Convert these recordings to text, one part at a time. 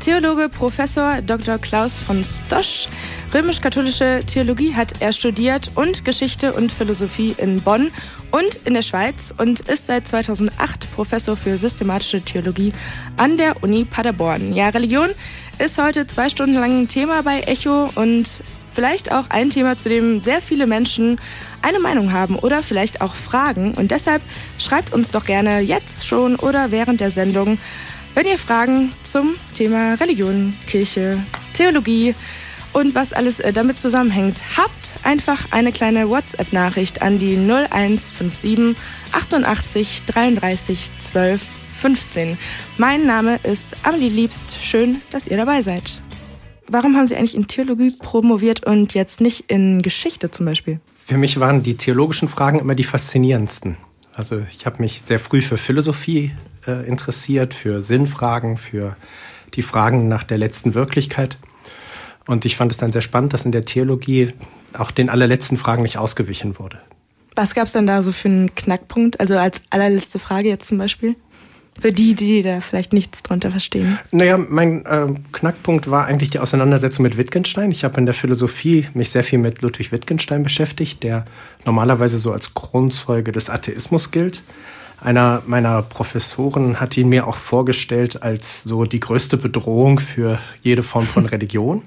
Theologe Professor Dr. Klaus von Stosch. Römisch-katholische Theologie hat er studiert und Geschichte und Philosophie in Bonn und in der Schweiz und ist seit 2008 Professor für systematische Theologie an der Uni Paderborn. Ja, Religion ist heute zwei Stunden lang ein Thema bei Echo und vielleicht auch ein Thema, zu dem sehr viele Menschen eine Meinung haben oder vielleicht auch Fragen. Und deshalb schreibt uns doch gerne jetzt schon oder während der Sendung, wenn ihr Fragen zum Thema Religion, Kirche, Theologie und was alles äh, damit zusammenhängt habt, einfach eine kleine WhatsApp-Nachricht an die 0157 88 33 12 15. Mein Name ist Amelie Liebst. Schön, dass ihr dabei seid. Warum haben Sie eigentlich in Theologie promoviert und jetzt nicht in Geschichte zum Beispiel? Für mich waren die theologischen Fragen immer die faszinierendsten. Also ich habe mich sehr früh für Philosophie äh, interessiert, für Sinnfragen, für die Fragen nach der letzten Wirklichkeit. Und ich fand es dann sehr spannend, dass in der Theologie auch den allerletzten Fragen nicht ausgewichen wurde. Was gab es denn da so für einen Knackpunkt? Also als allerletzte Frage jetzt zum Beispiel? Für die, die da vielleicht nichts drunter verstehen. Naja, mein äh, Knackpunkt war eigentlich die Auseinandersetzung mit Wittgenstein. Ich habe in der Philosophie mich sehr viel mit Ludwig Wittgenstein beschäftigt, der normalerweise so als Kronzeuge des Atheismus gilt. Einer meiner Professoren hat ihn mir auch vorgestellt als so die größte Bedrohung für jede Form von Religion,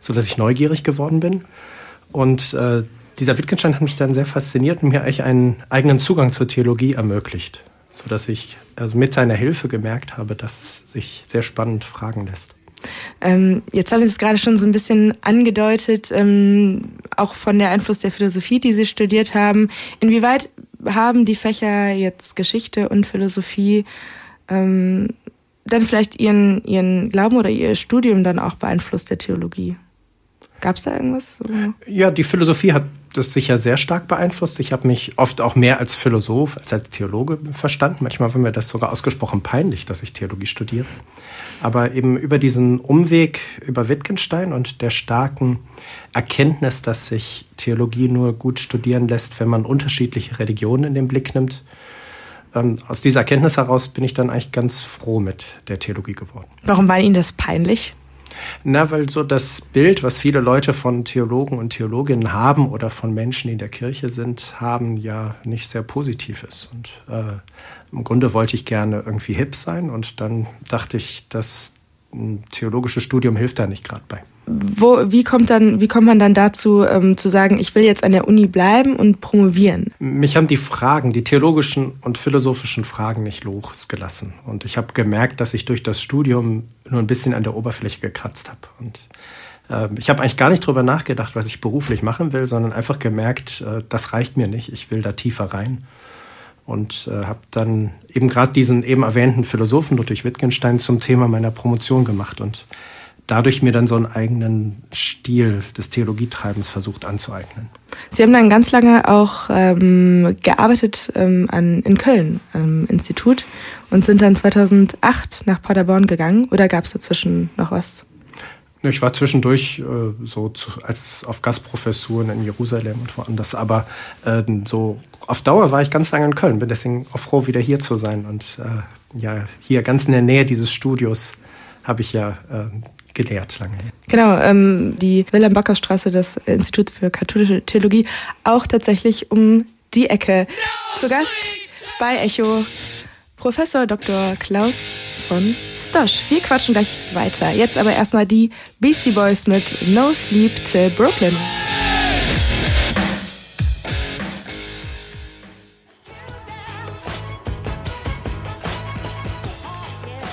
so dass ich neugierig geworden bin. Und äh, dieser Wittgenstein hat mich dann sehr fasziniert und mir eigentlich einen eigenen Zugang zur Theologie ermöglicht, so dass ich also mit seiner Hilfe gemerkt habe, dass sich sehr spannend fragen lässt. Ähm, jetzt haben Sie es gerade schon so ein bisschen angedeutet, ähm, auch von der Einfluss der Philosophie, die Sie studiert haben. Inwieweit haben die Fächer jetzt Geschichte und Philosophie ähm, dann vielleicht ihren, ihren Glauben oder ihr Studium dann auch beeinflusst der Theologie? Gab es da irgendwas? Ja, die Philosophie hat das sicher sehr stark beeinflusst. Ich habe mich oft auch mehr als Philosoph als als Theologe verstanden. Manchmal war mir das sogar ausgesprochen peinlich, dass ich Theologie studiere. Aber eben über diesen Umweg über Wittgenstein und der starken Erkenntnis, dass sich Theologie nur gut studieren lässt, wenn man unterschiedliche Religionen in den Blick nimmt, ähm, aus dieser Erkenntnis heraus bin ich dann eigentlich ganz froh mit der Theologie geworden. Warum war Ihnen das peinlich? Na, weil so das Bild, was viele Leute von Theologen und Theologinnen haben oder von Menschen, die in der Kirche sind, haben, ja nicht sehr positiv ist. Und äh, im Grunde wollte ich gerne irgendwie hip sein und dann dachte ich, das theologische Studium hilft da nicht gerade bei. Wo, wie, kommt dann, wie kommt man dann dazu, ähm, zu sagen, ich will jetzt an der Uni bleiben und promovieren? Mich haben die Fragen, die theologischen und philosophischen Fragen nicht losgelassen. Und ich habe gemerkt, dass ich durch das Studium nur ein bisschen an der Oberfläche gekratzt habe. Und äh, ich habe eigentlich gar nicht drüber nachgedacht, was ich beruflich machen will, sondern einfach gemerkt, äh, das reicht mir nicht, ich will da tiefer rein. Und äh, habe dann eben gerade diesen eben erwähnten Philosophen Ludwig Wittgenstein zum Thema meiner Promotion gemacht und dadurch mir dann so einen eigenen Stil des Theologietreibens versucht anzueignen. Sie haben dann ganz lange auch ähm, gearbeitet ähm, an, in Köln am Institut und sind dann 2008 nach Paderborn gegangen oder gab es dazwischen noch was? Ich war zwischendurch äh, so zu, als auf Gastprofessuren in Jerusalem und woanders, aber äh, so auf Dauer war ich ganz lange in Köln, bin deswegen auch froh, wieder hier zu sein und äh, ja hier ganz in der Nähe dieses Studios habe ich ja äh, gelehrt lange. Genau, ähm, die Wilhelm-Backhaus-Straße, das Institut für katholische Theologie, auch tatsächlich um die Ecke. Zu Gast bei Echo Professor Dr. Klaus von Stosch. Wir quatschen gleich weiter. Jetzt aber erstmal die Beastie Boys mit No Sleep Till Brooklyn.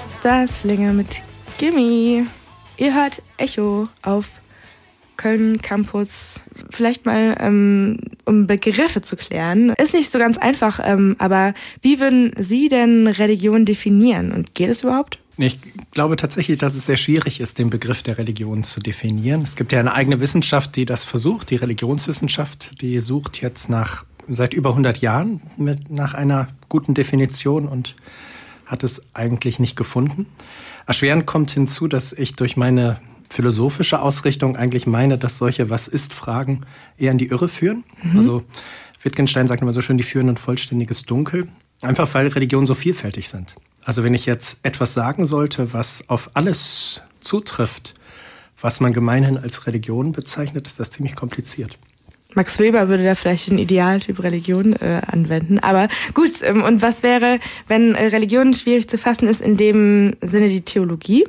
Starslinger mit Gimme. Ihr hört Echo auf Köln Campus. Vielleicht mal, ähm, um Begriffe zu klären. Ist nicht so ganz einfach, ähm, aber wie würden Sie denn Religion definieren? Und geht es überhaupt? Ich glaube tatsächlich, dass es sehr schwierig ist, den Begriff der Religion zu definieren. Es gibt ja eine eigene Wissenschaft, die das versucht, die Religionswissenschaft, die sucht jetzt nach seit über 100 Jahren mit, nach einer guten Definition und hat es eigentlich nicht gefunden. Erschwerend kommt hinzu, dass ich durch meine philosophische Ausrichtung eigentlich meine, dass solche Was ist Fragen eher in die Irre führen. Mhm. Also Wittgenstein sagt immer so schön, die führen ein vollständiges Dunkel. Einfach weil Religionen so vielfältig sind. Also wenn ich jetzt etwas sagen sollte, was auf alles zutrifft, was man gemeinhin als Religion bezeichnet, ist das ziemlich kompliziert. Max Weber würde da vielleicht den Idealtyp Religion äh, anwenden. Aber gut, ähm, und was wäre, wenn äh, Religion schwierig zu fassen ist, in dem Sinne die Theologie?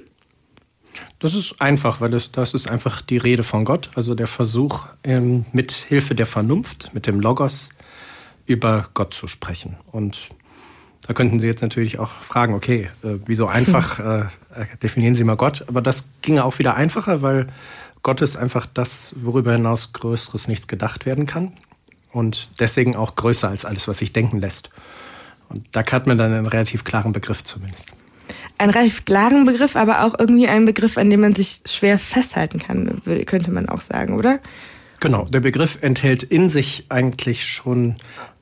Das ist einfach, weil das, das ist einfach die Rede von Gott, also der Versuch, ähm, mit Hilfe der Vernunft, mit dem Logos, über Gott zu sprechen. Und da könnten Sie jetzt natürlich auch fragen, okay, äh, wieso einfach, äh, äh, definieren Sie mal Gott. Aber das ginge auch wieder einfacher, weil Gott ist einfach das, worüber hinaus Größeres nichts gedacht werden kann. Und deswegen auch größer als alles, was sich denken lässt. Und da hat man dann einen relativ klaren Begriff zumindest. Einen relativ klaren Begriff, aber auch irgendwie einen Begriff, an dem man sich schwer festhalten kann, könnte man auch sagen, oder? Genau, der Begriff enthält in sich eigentlich schon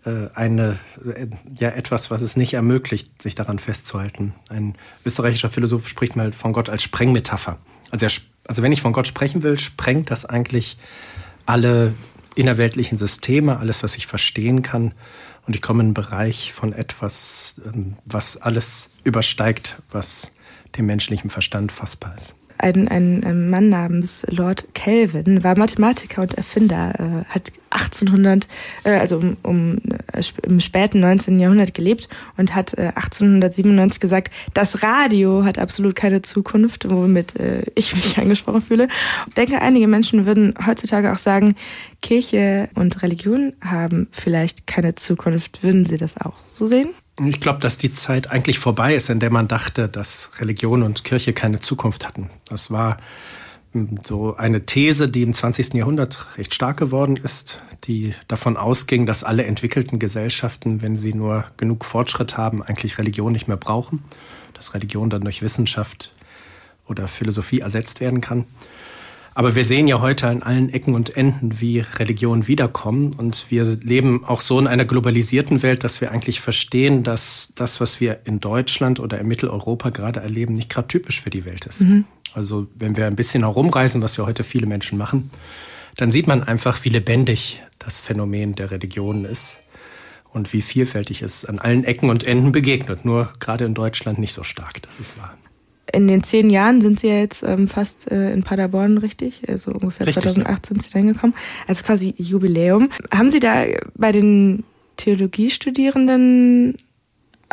äh, eine, äh, ja, etwas, was es nicht ermöglicht, sich daran festzuhalten. Ein österreichischer Philosoph spricht mal von Gott als Sprengmetapher. Also, er, also wenn ich von Gott sprechen will, sprengt das eigentlich alle innerweltlichen Systeme, alles, was ich verstehen kann. Und ich komme in einen Bereich von etwas, ähm, was alles übersteigt, was dem menschlichen Verstand fassbar ist ein, ein, Mann namens Lord Kelvin war Mathematiker und Erfinder, äh, hat 1800, äh, also um, um, äh, im späten 19. Jahrhundert gelebt und hat äh, 1897 gesagt, das Radio hat absolut keine Zukunft, womit äh, ich mich angesprochen fühle. Ich denke, einige Menschen würden heutzutage auch sagen, Kirche und Religion haben vielleicht keine Zukunft. Würden Sie das auch so sehen? Ich glaube, dass die Zeit eigentlich vorbei ist, in der man dachte, dass Religion und Kirche keine Zukunft hatten. Das war hm, so eine These, die im 20. Jahrhundert recht stark geworden ist, die davon ausging, dass alle entwickelten Gesellschaften, wenn sie nur genug Fortschritt haben, eigentlich Religion nicht mehr brauchen, dass Religion dann durch Wissenschaft oder Philosophie ersetzt werden kann. Aber wir sehen ja heute an allen Ecken und Enden, wie Religionen wiederkommen. Und wir leben auch so in einer globalisierten Welt, dass wir eigentlich verstehen, dass das, was wir in Deutschland oder in Mitteleuropa gerade erleben, nicht gerade typisch für die Welt ist. Mhm. Also wenn wir ein bisschen herumreisen, was ja heute viele Menschen machen, dann sieht man einfach, wie lebendig das Phänomen der Religionen ist und wie vielfältig es an allen Ecken und Enden begegnet. Nur gerade in Deutschland nicht so stark, das ist wahr in den zehn Jahren sind Sie ja jetzt ähm, fast äh, in Paderborn, richtig? Also ungefähr richtig, 2008 sind Sie dann gekommen. Also quasi Jubiläum. Haben Sie da bei den Theologiestudierenden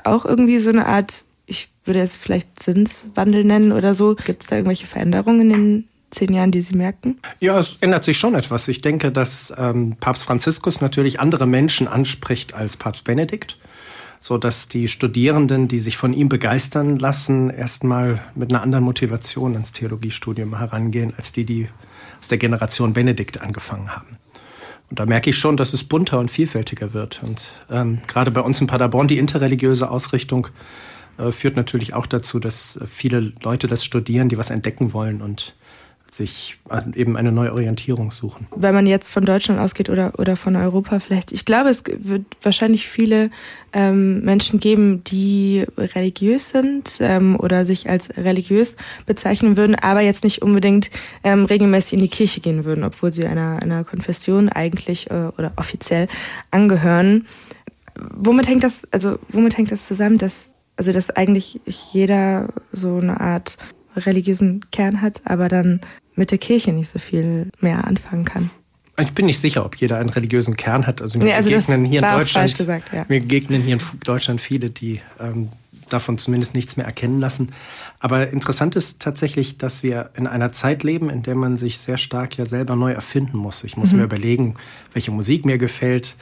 auch irgendwie so eine Art, ich würde es vielleicht Sinnswandel nennen oder so? Gibt es da irgendwelche Veränderungen in den zehn Jahren, die Sie merken? Ja, es ändert sich schon etwas. Ich denke, dass ähm, Papst Franziskus natürlich andere Menschen anspricht als Papst Benedikt so dass die Studierenden, die sich von ihm begeistern lassen, erstmal mit einer anderen Motivation ans Theologiestudium herangehen, als die, die aus der Generation Benedikt angefangen haben. Und da merke ich schon, dass es bunter und vielfältiger wird. Und ähm, gerade bei uns in Paderborn die interreligiöse Ausrichtung äh, führt natürlich auch dazu, dass viele Leute das studieren, die was entdecken wollen und sich eben eine neue Orientierung suchen. Wenn man jetzt von Deutschland ausgeht oder, oder von Europa vielleicht, ich glaube, es wird wahrscheinlich viele ähm, Menschen geben, die religiös sind ähm, oder sich als religiös bezeichnen würden, aber jetzt nicht unbedingt ähm, regelmäßig in die Kirche gehen würden, obwohl sie einer, einer Konfession eigentlich äh, oder offiziell angehören. Womit hängt das, also womit hängt das zusammen, dass also dass eigentlich jeder so eine Art religiösen Kern hat, aber dann mit der Kirche nicht so viel mehr anfangen kann. Ich bin nicht sicher, ob jeder einen religiösen Kern hat. Also mir nee, also begegnen hier in Deutschland, gesagt, ja. mir begegnen hier in Deutschland viele, die ähm, davon zumindest nichts mehr erkennen lassen. Aber interessant ist tatsächlich, dass wir in einer Zeit leben, in der man sich sehr stark ja selber neu erfinden muss. Ich muss mhm. mir überlegen, welche Musik mir gefällt,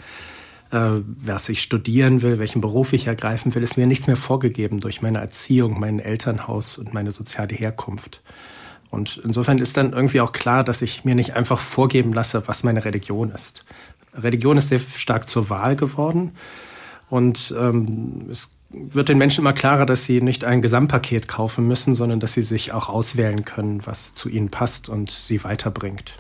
äh, was ich studieren will, welchen Beruf ich ergreifen will, ist mir nichts mehr vorgegeben durch meine Erziehung, mein Elternhaus und meine soziale Herkunft. Und insofern ist dann irgendwie auch klar, dass ich mir nicht einfach vorgeben lasse, was meine Religion ist. Religion ist sehr stark zur Wahl geworden. Und ähm, es wird den Menschen immer klarer, dass sie nicht ein Gesamtpaket kaufen müssen, sondern dass sie sich auch auswählen können, was zu ihnen passt und sie weiterbringt.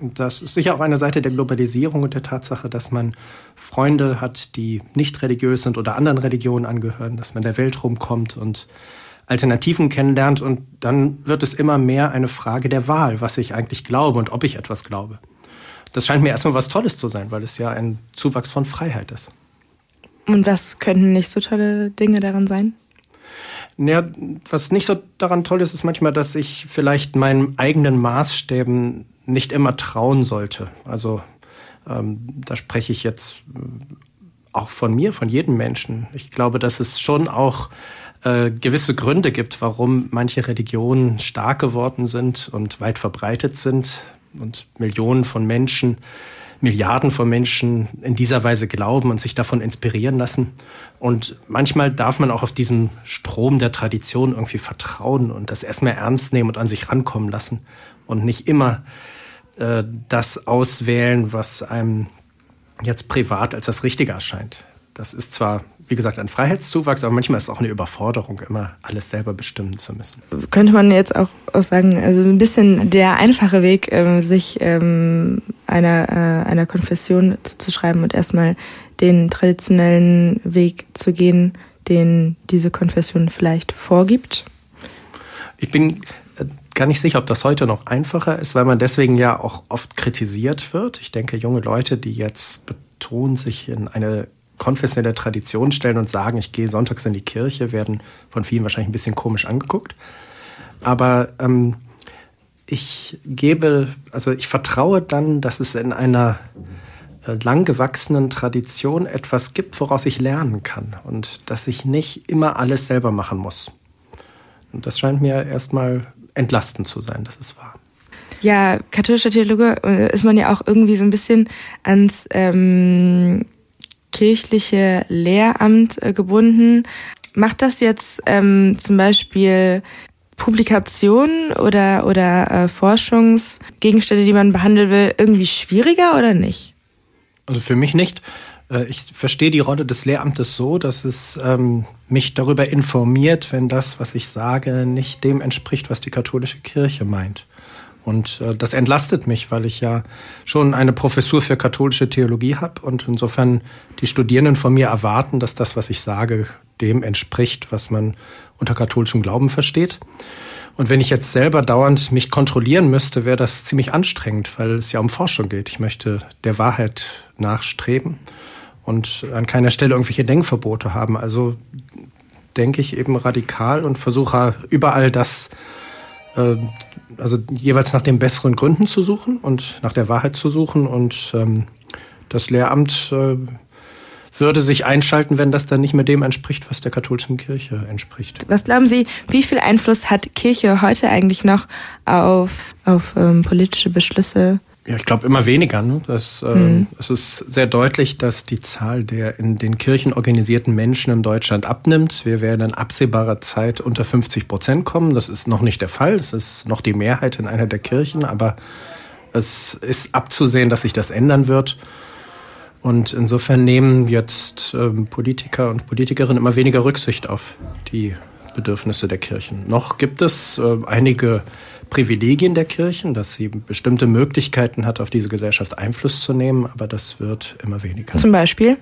Das ist sicher auch eine Seite der Globalisierung und der Tatsache, dass man Freunde hat, die nicht religiös sind oder anderen Religionen angehören, dass man der Welt rumkommt und Alternativen kennenlernt und dann wird es immer mehr eine Frage der Wahl, was ich eigentlich glaube und ob ich etwas glaube. Das scheint mir erstmal was Tolles zu sein, weil es ja ein Zuwachs von Freiheit ist. Und was könnten nicht so tolle Dinge daran sein? Ja, was nicht so daran toll ist, ist manchmal, dass ich vielleicht meinen eigenen Maßstäben nicht immer trauen sollte. Also ähm, da spreche ich jetzt äh, auch von mir, von jedem Menschen. Ich glaube, dass es schon auch äh, gewisse Gründe gibt, warum manche Religionen stark geworden sind und weit verbreitet sind und Millionen von Menschen Milliarden von Menschen in dieser Weise glauben und sich davon inspirieren lassen. Und manchmal darf man auch auf diesen Strom der Tradition irgendwie vertrauen und das erstmal ernst nehmen und an sich rankommen lassen und nicht immer äh, das auswählen, was einem jetzt privat als das Richtige erscheint. Das ist zwar wie gesagt, ein Freiheitszuwachs, aber manchmal ist es auch eine Überforderung, immer alles selber bestimmen zu müssen. Könnte man jetzt auch, auch sagen, also ein bisschen der einfache Weg, ähm, sich ähm, einer, äh, einer Konfession zu schreiben und erstmal den traditionellen Weg zu gehen, den diese Konfession vielleicht vorgibt? Ich bin äh, gar nicht sicher, ob das heute noch einfacher ist, weil man deswegen ja auch oft kritisiert wird. Ich denke, junge Leute, die jetzt betonen, sich in eine konfessionelle Tradition stellen und sagen, ich gehe sonntags in die Kirche, werden von vielen wahrscheinlich ein bisschen komisch angeguckt. Aber ähm, ich gebe, also ich vertraue dann, dass es in einer äh, lang gewachsenen Tradition etwas gibt, woraus ich lernen kann und dass ich nicht immer alles selber machen muss. Und das scheint mir erstmal entlastend zu sein, das ist wahr. Ja, katholischer Theologe äh, ist man ja auch irgendwie so ein bisschen ans ähm, kirchliche Lehramt äh, gebunden. Macht das jetzt ähm, zum Beispiel Publikationen oder, oder äh, Forschungsgegenstände, die man behandeln will, irgendwie schwieriger oder nicht? Also für mich nicht. Äh, ich verstehe die Rolle des Lehramtes so, dass es ähm, mich darüber informiert, wenn das, was ich sage, nicht dem entspricht, was die katholische Kirche meint. Und äh, das entlastet mich, weil ich ja schon eine Professur für katholische Theologie habe und insofern die Studierenden von mir erwarten, dass das, was ich sage, dem entspricht, was man unter katholischem Glauben versteht. Und wenn ich jetzt selber dauernd mich kontrollieren müsste, wäre das ziemlich anstrengend, weil es ja um Forschung geht. Ich möchte der Wahrheit nachstreben und an keiner Stelle irgendwelche Denkverbote haben. Also denke ich eben radikal und versuche überall das äh, also jeweils nach den besseren Gründen zu suchen und nach der Wahrheit zu suchen. Und ähm, das Lehramt äh, würde sich einschalten, wenn das dann nicht mehr dem entspricht, was der katholischen Kirche entspricht. Was glauben Sie, wie viel Einfluss hat Kirche heute eigentlich noch auf, auf ähm, politische Beschlüsse ja, ich glaube immer weniger. Ne? Das, äh, mhm. Es ist sehr deutlich, dass die Zahl der in den Kirchen organisierten Menschen in Deutschland abnimmt. Wir werden in absehbarer Zeit unter 50 Prozent kommen. Das ist noch nicht der Fall. Das ist noch die Mehrheit in einer der Kirchen, aber es ist abzusehen, dass sich das ändern wird. Und insofern nehmen jetzt ähm, Politiker und Politikerinnen immer weniger Rücksicht auf die Bedürfnisse der Kirchen. Noch gibt es äh, einige Privilegien der Kirchen, dass sie bestimmte Möglichkeiten hat, auf diese Gesellschaft Einfluss zu nehmen, aber das wird immer weniger. Zum Beispiel?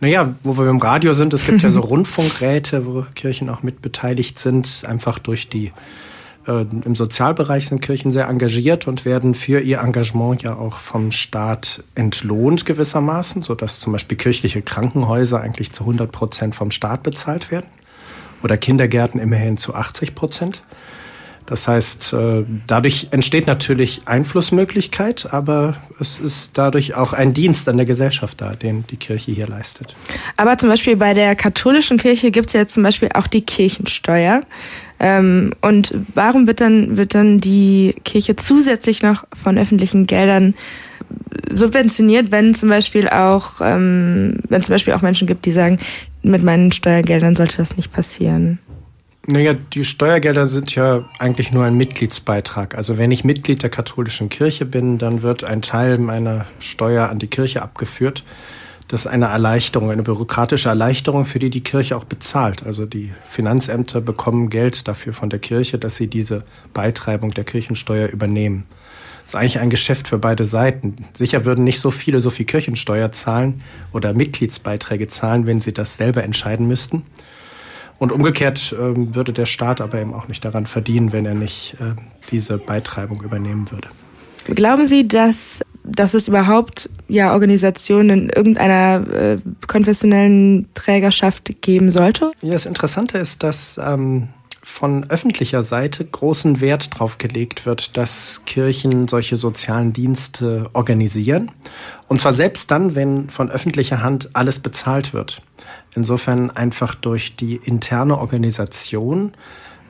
Naja, wo wir im Radio sind, es gibt ja so Rundfunkräte, wo Kirchen auch mitbeteiligt sind, einfach durch die äh, im Sozialbereich sind Kirchen sehr engagiert und werden für ihr Engagement ja auch vom Staat entlohnt gewissermaßen, sodass zum Beispiel kirchliche Krankenhäuser eigentlich zu 100 Prozent vom Staat bezahlt werden oder Kindergärten immerhin zu 80 Prozent. Das heißt, äh, dadurch entsteht natürlich Einflussmöglichkeit, aber es ist dadurch auch ein Dienst an der Gesellschaft da, den die Kirche hier leistet. Aber zum Beispiel bei der katholischen Kirche gibt es ja zum Beispiel auch die Kirchensteuer. Ähm, und warum wird dann, wird dann die Kirche zusätzlich noch von öffentlichen Geldern subventioniert, wenn zum Beispiel auch, ähm, wenn zum Beispiel auch Menschen gibt, die sagen, mit meinen Steuergeldern sollte das nicht passieren? Naja, die Steuergelder sind ja eigentlich nur ein Mitgliedsbeitrag. Also wenn ich Mitglied der katholischen Kirche bin, dann wird ein Teil meiner Steuer an die Kirche abgeführt. Das ist eine Erleichterung, eine bürokratische Erleichterung, für die die Kirche auch bezahlt. Also die Finanzämter bekommen Geld dafür von der Kirche, dass sie diese Beitreibung der Kirchensteuer übernehmen. ist eigentlich ein Geschäft für beide Seiten. Sicher würden nicht so viele so viel Kirchensteuer zahlen oder Mitgliedsbeiträge zahlen, wenn sie das selber entscheiden müssten. Und umgekehrt äh, würde der Staat aber eben auch nicht daran verdienen, wenn er nicht äh, diese Beitreibung übernehmen würde. Glauben Sie, dass, dass es überhaupt ja, Organisationen in irgendeiner äh, konfessionellen Trägerschaft geben sollte? Ja, das Interessante ist, dass ähm, von öffentlicher Seite großen Wert darauf gelegt wird, dass Kirchen solche sozialen Dienste organisieren. Und zwar selbst dann, wenn von öffentlicher Hand alles bezahlt wird. Insofern einfach durch die interne Organisation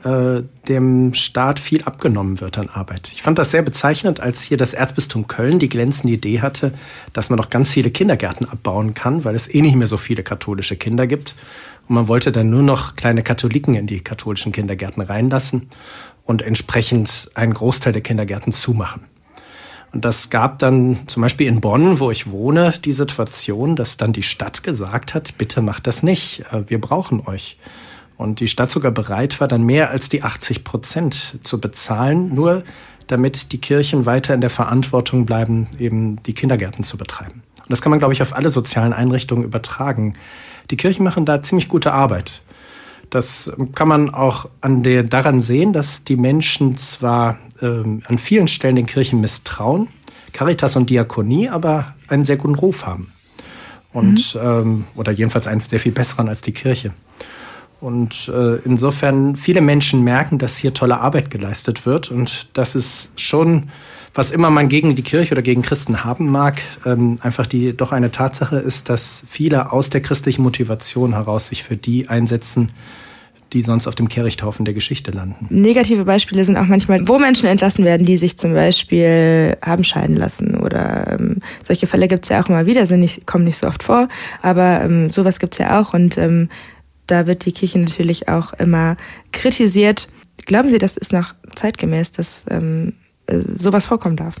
äh, dem Staat viel abgenommen wird an Arbeit. Ich fand das sehr bezeichnend, als hier das Erzbistum Köln die glänzende Idee hatte, dass man noch ganz viele Kindergärten abbauen kann, weil es eh nicht mehr so viele katholische Kinder gibt. Und man wollte dann nur noch kleine Katholiken in die katholischen Kindergärten reinlassen und entsprechend einen Großteil der Kindergärten zumachen. Und das gab dann zum Beispiel in Bonn, wo ich wohne, die Situation, dass dann die Stadt gesagt hat, bitte macht das nicht, äh, wir brauchen euch. Und die Stadt sogar bereit war, dann mehr als die 80 Prozent zu bezahlen, nur damit die Kirchen weiter in der Verantwortung bleiben, eben die Kindergärten zu betreiben. Und das kann man, glaube ich, auf alle sozialen Einrichtungen übertragen. Die Kirchen machen da ziemlich gute Arbeit. Das kann man auch an der, daran sehen, dass die Menschen zwar ähm, an vielen Stellen den Kirchen misstrauen, Caritas und Diakonie aber einen sehr guten Ruf haben. Und, mhm. ähm, oder jedenfalls einen sehr viel besseren als die Kirche. Und äh, insofern viele Menschen merken, dass hier tolle Arbeit geleistet wird und das ist schon was immer man gegen die Kirche oder gegen Christen haben mag, ähm, einfach die doch eine Tatsache ist, dass viele aus der christlichen Motivation heraus sich für die einsetzen, die sonst auf dem Kehrichthaufen der Geschichte landen. Negative Beispiele sind auch manchmal, wo Menschen entlassen werden, die sich zum Beispiel haben scheiden lassen. Oder ähm, solche Fälle gibt es ja auch immer wieder, sind nicht, kommen nicht so oft vor, aber ähm, sowas gibt es ja auch. Und ähm, da wird die Kirche natürlich auch immer kritisiert. Glauben Sie, das ist noch zeitgemäß, dass ähm, äh, sowas vorkommen darf?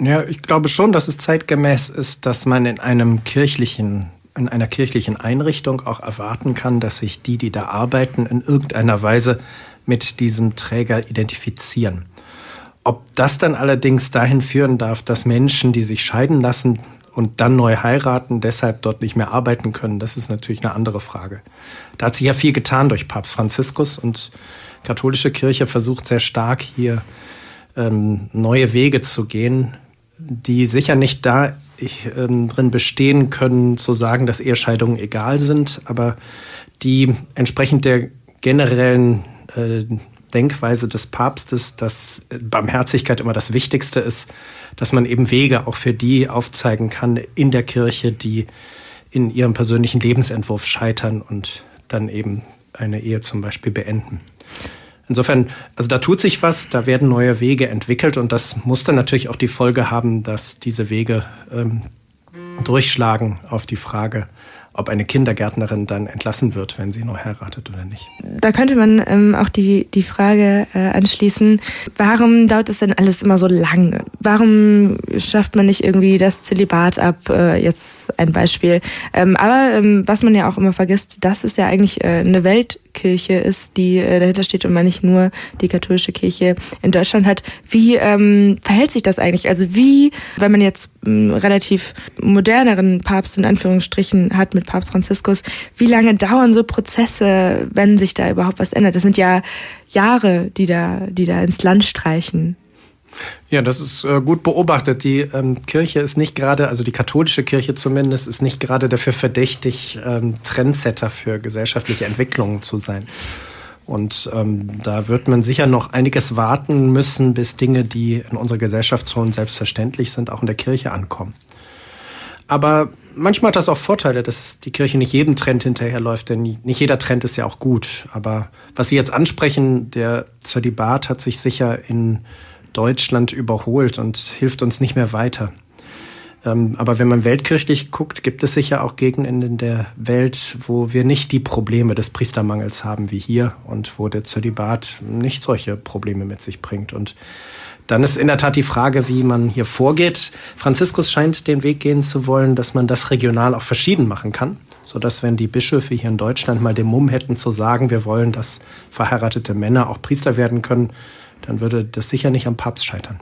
Ja, ich glaube schon, dass es zeitgemäß ist, dass man in einem kirchlichen in einer kirchlichen Einrichtung auch erwarten kann, dass sich die, die da arbeiten, in irgendeiner Weise mit diesem Träger identifizieren. Ob das dann allerdings dahin führen darf, dass Menschen, die sich scheiden lassen und dann neu heiraten, deshalb dort nicht mehr arbeiten können, das ist natürlich eine andere Frage. Da hat sich ja viel getan durch Papst Franziskus und katholische Kirche versucht sehr stark hier ähm, neue Wege zu gehen, die sicher nicht da ich, ähm, drin bestehen können, zu sagen, dass Ehescheidungen egal sind, aber die entsprechend der generellen äh, Denkweise des Papstes, dass Barmherzigkeit immer das Wichtigste ist, dass man eben Wege auch für die aufzeigen kann in der Kirche, die in ihrem persönlichen Lebensentwurf scheitern und dann eben eine Ehe zum Beispiel beenden. Insofern, also da tut sich was, da werden neue Wege entwickelt und das muss dann natürlich auch die Folge haben, dass diese Wege ähm, durchschlagen auf die Frage, ob eine Kindergärtnerin dann entlassen wird, wenn sie nur heiratet oder nicht. Da könnte man ähm, auch die, die Frage äh, anschließen, warum dauert es denn alles immer so lang? Warum schafft man nicht irgendwie das Zölibat ab? Äh, jetzt ein Beispiel. Ähm, aber ähm, was man ja auch immer vergisst, das ist ja eigentlich äh, eine Welt, Kirche ist, die äh, dahinter steht und man nicht nur die katholische Kirche in Deutschland hat. Wie ähm, verhält sich das eigentlich? Also wie, wenn man jetzt einen relativ moderneren Papst in Anführungsstrichen hat mit Papst Franziskus, wie lange dauern so Prozesse, wenn sich da überhaupt was ändert? Das sind ja Jahre, die da, die da ins Land streichen. Ja, das ist äh, gut beobachtet. Die ähm, Kirche ist nicht gerade, also die katholische Kirche zumindest, ist nicht gerade dafür verdächtig, ähm, Trendsetter für gesellschaftliche Entwicklungen zu sein. Und ähm, da wird man sicher noch einiges warten müssen, bis Dinge, die in unserer Gesellschaft schon selbstverständlich sind, auch in der Kirche ankommen. Aber manchmal hat das auch Vorteile, dass die Kirche nicht jedem Trend hinterherläuft, denn nicht jeder Trend ist ja auch gut. Aber was Sie jetzt ansprechen, der Zölibat hat sich sicher in Deutschland überholt und hilft uns nicht mehr weiter. Ähm, aber wenn man weltkirchlich guckt, gibt es sicher auch Gegenden in der Welt, wo wir nicht die Probleme des Priestermangels haben wie hier und wo der Zölibat nicht solche Probleme mit sich bringt. Und dann ist in der Tat die Frage, wie man hier vorgeht. Franziskus scheint den Weg gehen zu wollen, dass man das regional auch verschieden machen kann, sodass wenn die Bischöfe hier in Deutschland mal den Mumm hätten zu sagen, wir wollen, dass verheiratete Männer auch Priester werden können, dann würde das sicher nicht am Papst scheitern.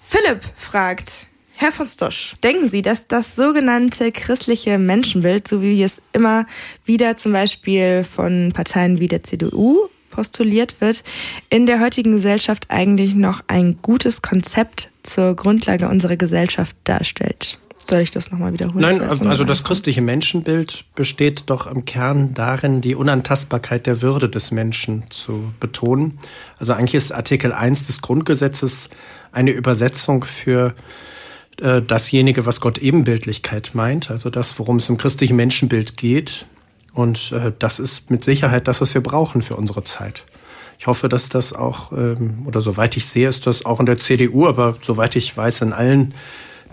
Philipp fragt, Herr von Stosch, denken Sie, dass das sogenannte christliche Menschenbild, so wie es immer wieder zum Beispiel von Parteien wie der CDU postuliert wird, in der heutigen Gesellschaft eigentlich noch ein gutes Konzept zur Grundlage unserer Gesellschaft darstellt? Soll ich das nochmal wiederholen? Nein, also, also das christliche Menschenbild besteht doch im Kern darin, die Unantastbarkeit der Würde des Menschen zu betonen. Also eigentlich ist Artikel 1 des Grundgesetzes eine Übersetzung für äh, dasjenige, was Gott Ebenbildlichkeit meint, also das, worum es im christlichen Menschenbild geht. Und äh, das ist mit Sicherheit das, was wir brauchen für unsere Zeit. Ich hoffe, dass das auch, ähm, oder soweit ich sehe, ist das auch in der CDU, aber soweit ich weiß, in allen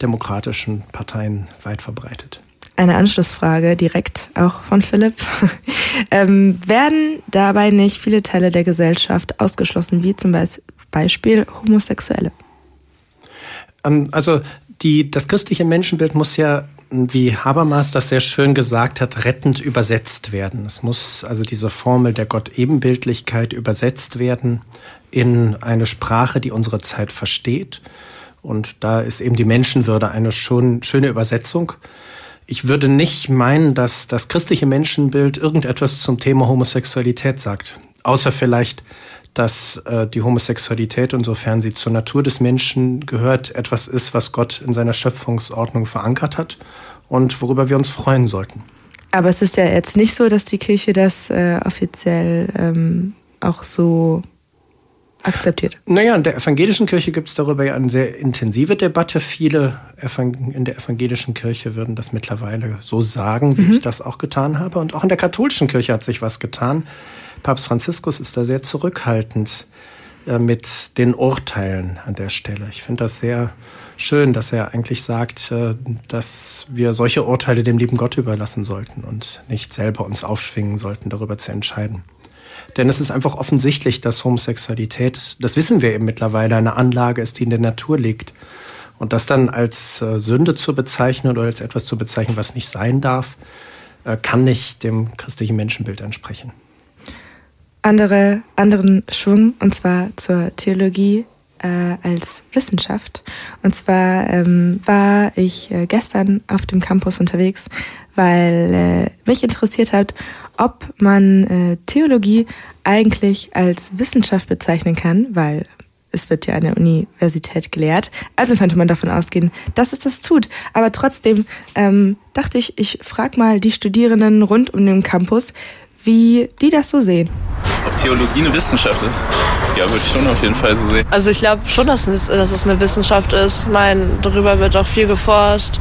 demokratischen Parteien weit verbreitet. Eine Anschlussfrage direkt auch von Philipp. ähm, werden dabei nicht viele Teile der Gesellschaft ausgeschlossen, wie zum Beispiel Homosexuelle? Ähm, also die, das christliche Menschenbild muss ja, wie Habermas das sehr schön gesagt hat, rettend übersetzt werden. Es muss also diese Formel der Gott-Ebenbildlichkeit übersetzt werden in eine Sprache, die unsere Zeit versteht und da ist eben die Menschenwürde eine schon schöne Übersetzung. Ich würde nicht meinen, dass das christliche Menschenbild irgendetwas zum Thema Homosexualität sagt. Außer vielleicht, dass äh, die Homosexualität, insofern sie zur Natur des Menschen gehört, etwas ist, was Gott in seiner Schöpfungsordnung verankert hat und worüber wir uns freuen sollten. Aber es ist ja jetzt nicht so, dass die Kirche das äh, offiziell ähm, auch so akzeptiert. Naja, in der evangelischen Kirche gibt es darüber ja eine sehr intensive Debatte. Viele in der evangelischen Kirche würden das mittlerweile so sagen, wie mhm. ich das auch getan habe. Und auch in der katholischen Kirche hat sich was getan. Papst Franziskus ist da sehr zurückhaltend äh, mit den Urteilen an der Stelle. Ich finde das sehr schön, dass er eigentlich sagt, äh, dass wir solche Urteile dem lieben Gott überlassen sollten und nicht selber uns aufschwingen sollten, darüber zu entscheiden. Denn es ist einfach offensichtlich, dass Homosexualität, das wissen wir eben mittlerweile, eine Anlage ist, die in der Natur liegt. Und das dann als äh, Sünde zu bezeichnen oder als etwas zu bezeichnen, was nicht sein darf, äh, kann nicht dem christlichen Menschenbild entsprechen. Andere, anderen Schwung, und zwar zur Theologie äh, als Wissenschaft. Und zwar ähm, war ich äh, gestern auf dem Campus unterwegs, weil äh, mich interessiert hat, ob man äh, Theologie eigentlich als Wissenschaft bezeichnen kann, weil es wird ja an der Universität gelehrt. Also könnte man davon ausgehen, dass es das tut. Aber trotzdem ähm, dachte ich, ich frage mal die Studierenden rund um den Campus, wie die das so sehen. Ob Theologie eine Wissenschaft ist? Ja, würde ich schon auf jeden Fall so sehen. Also ich glaube schon, dass, dass es eine Wissenschaft ist. Ich meine, darüber wird auch viel geforscht,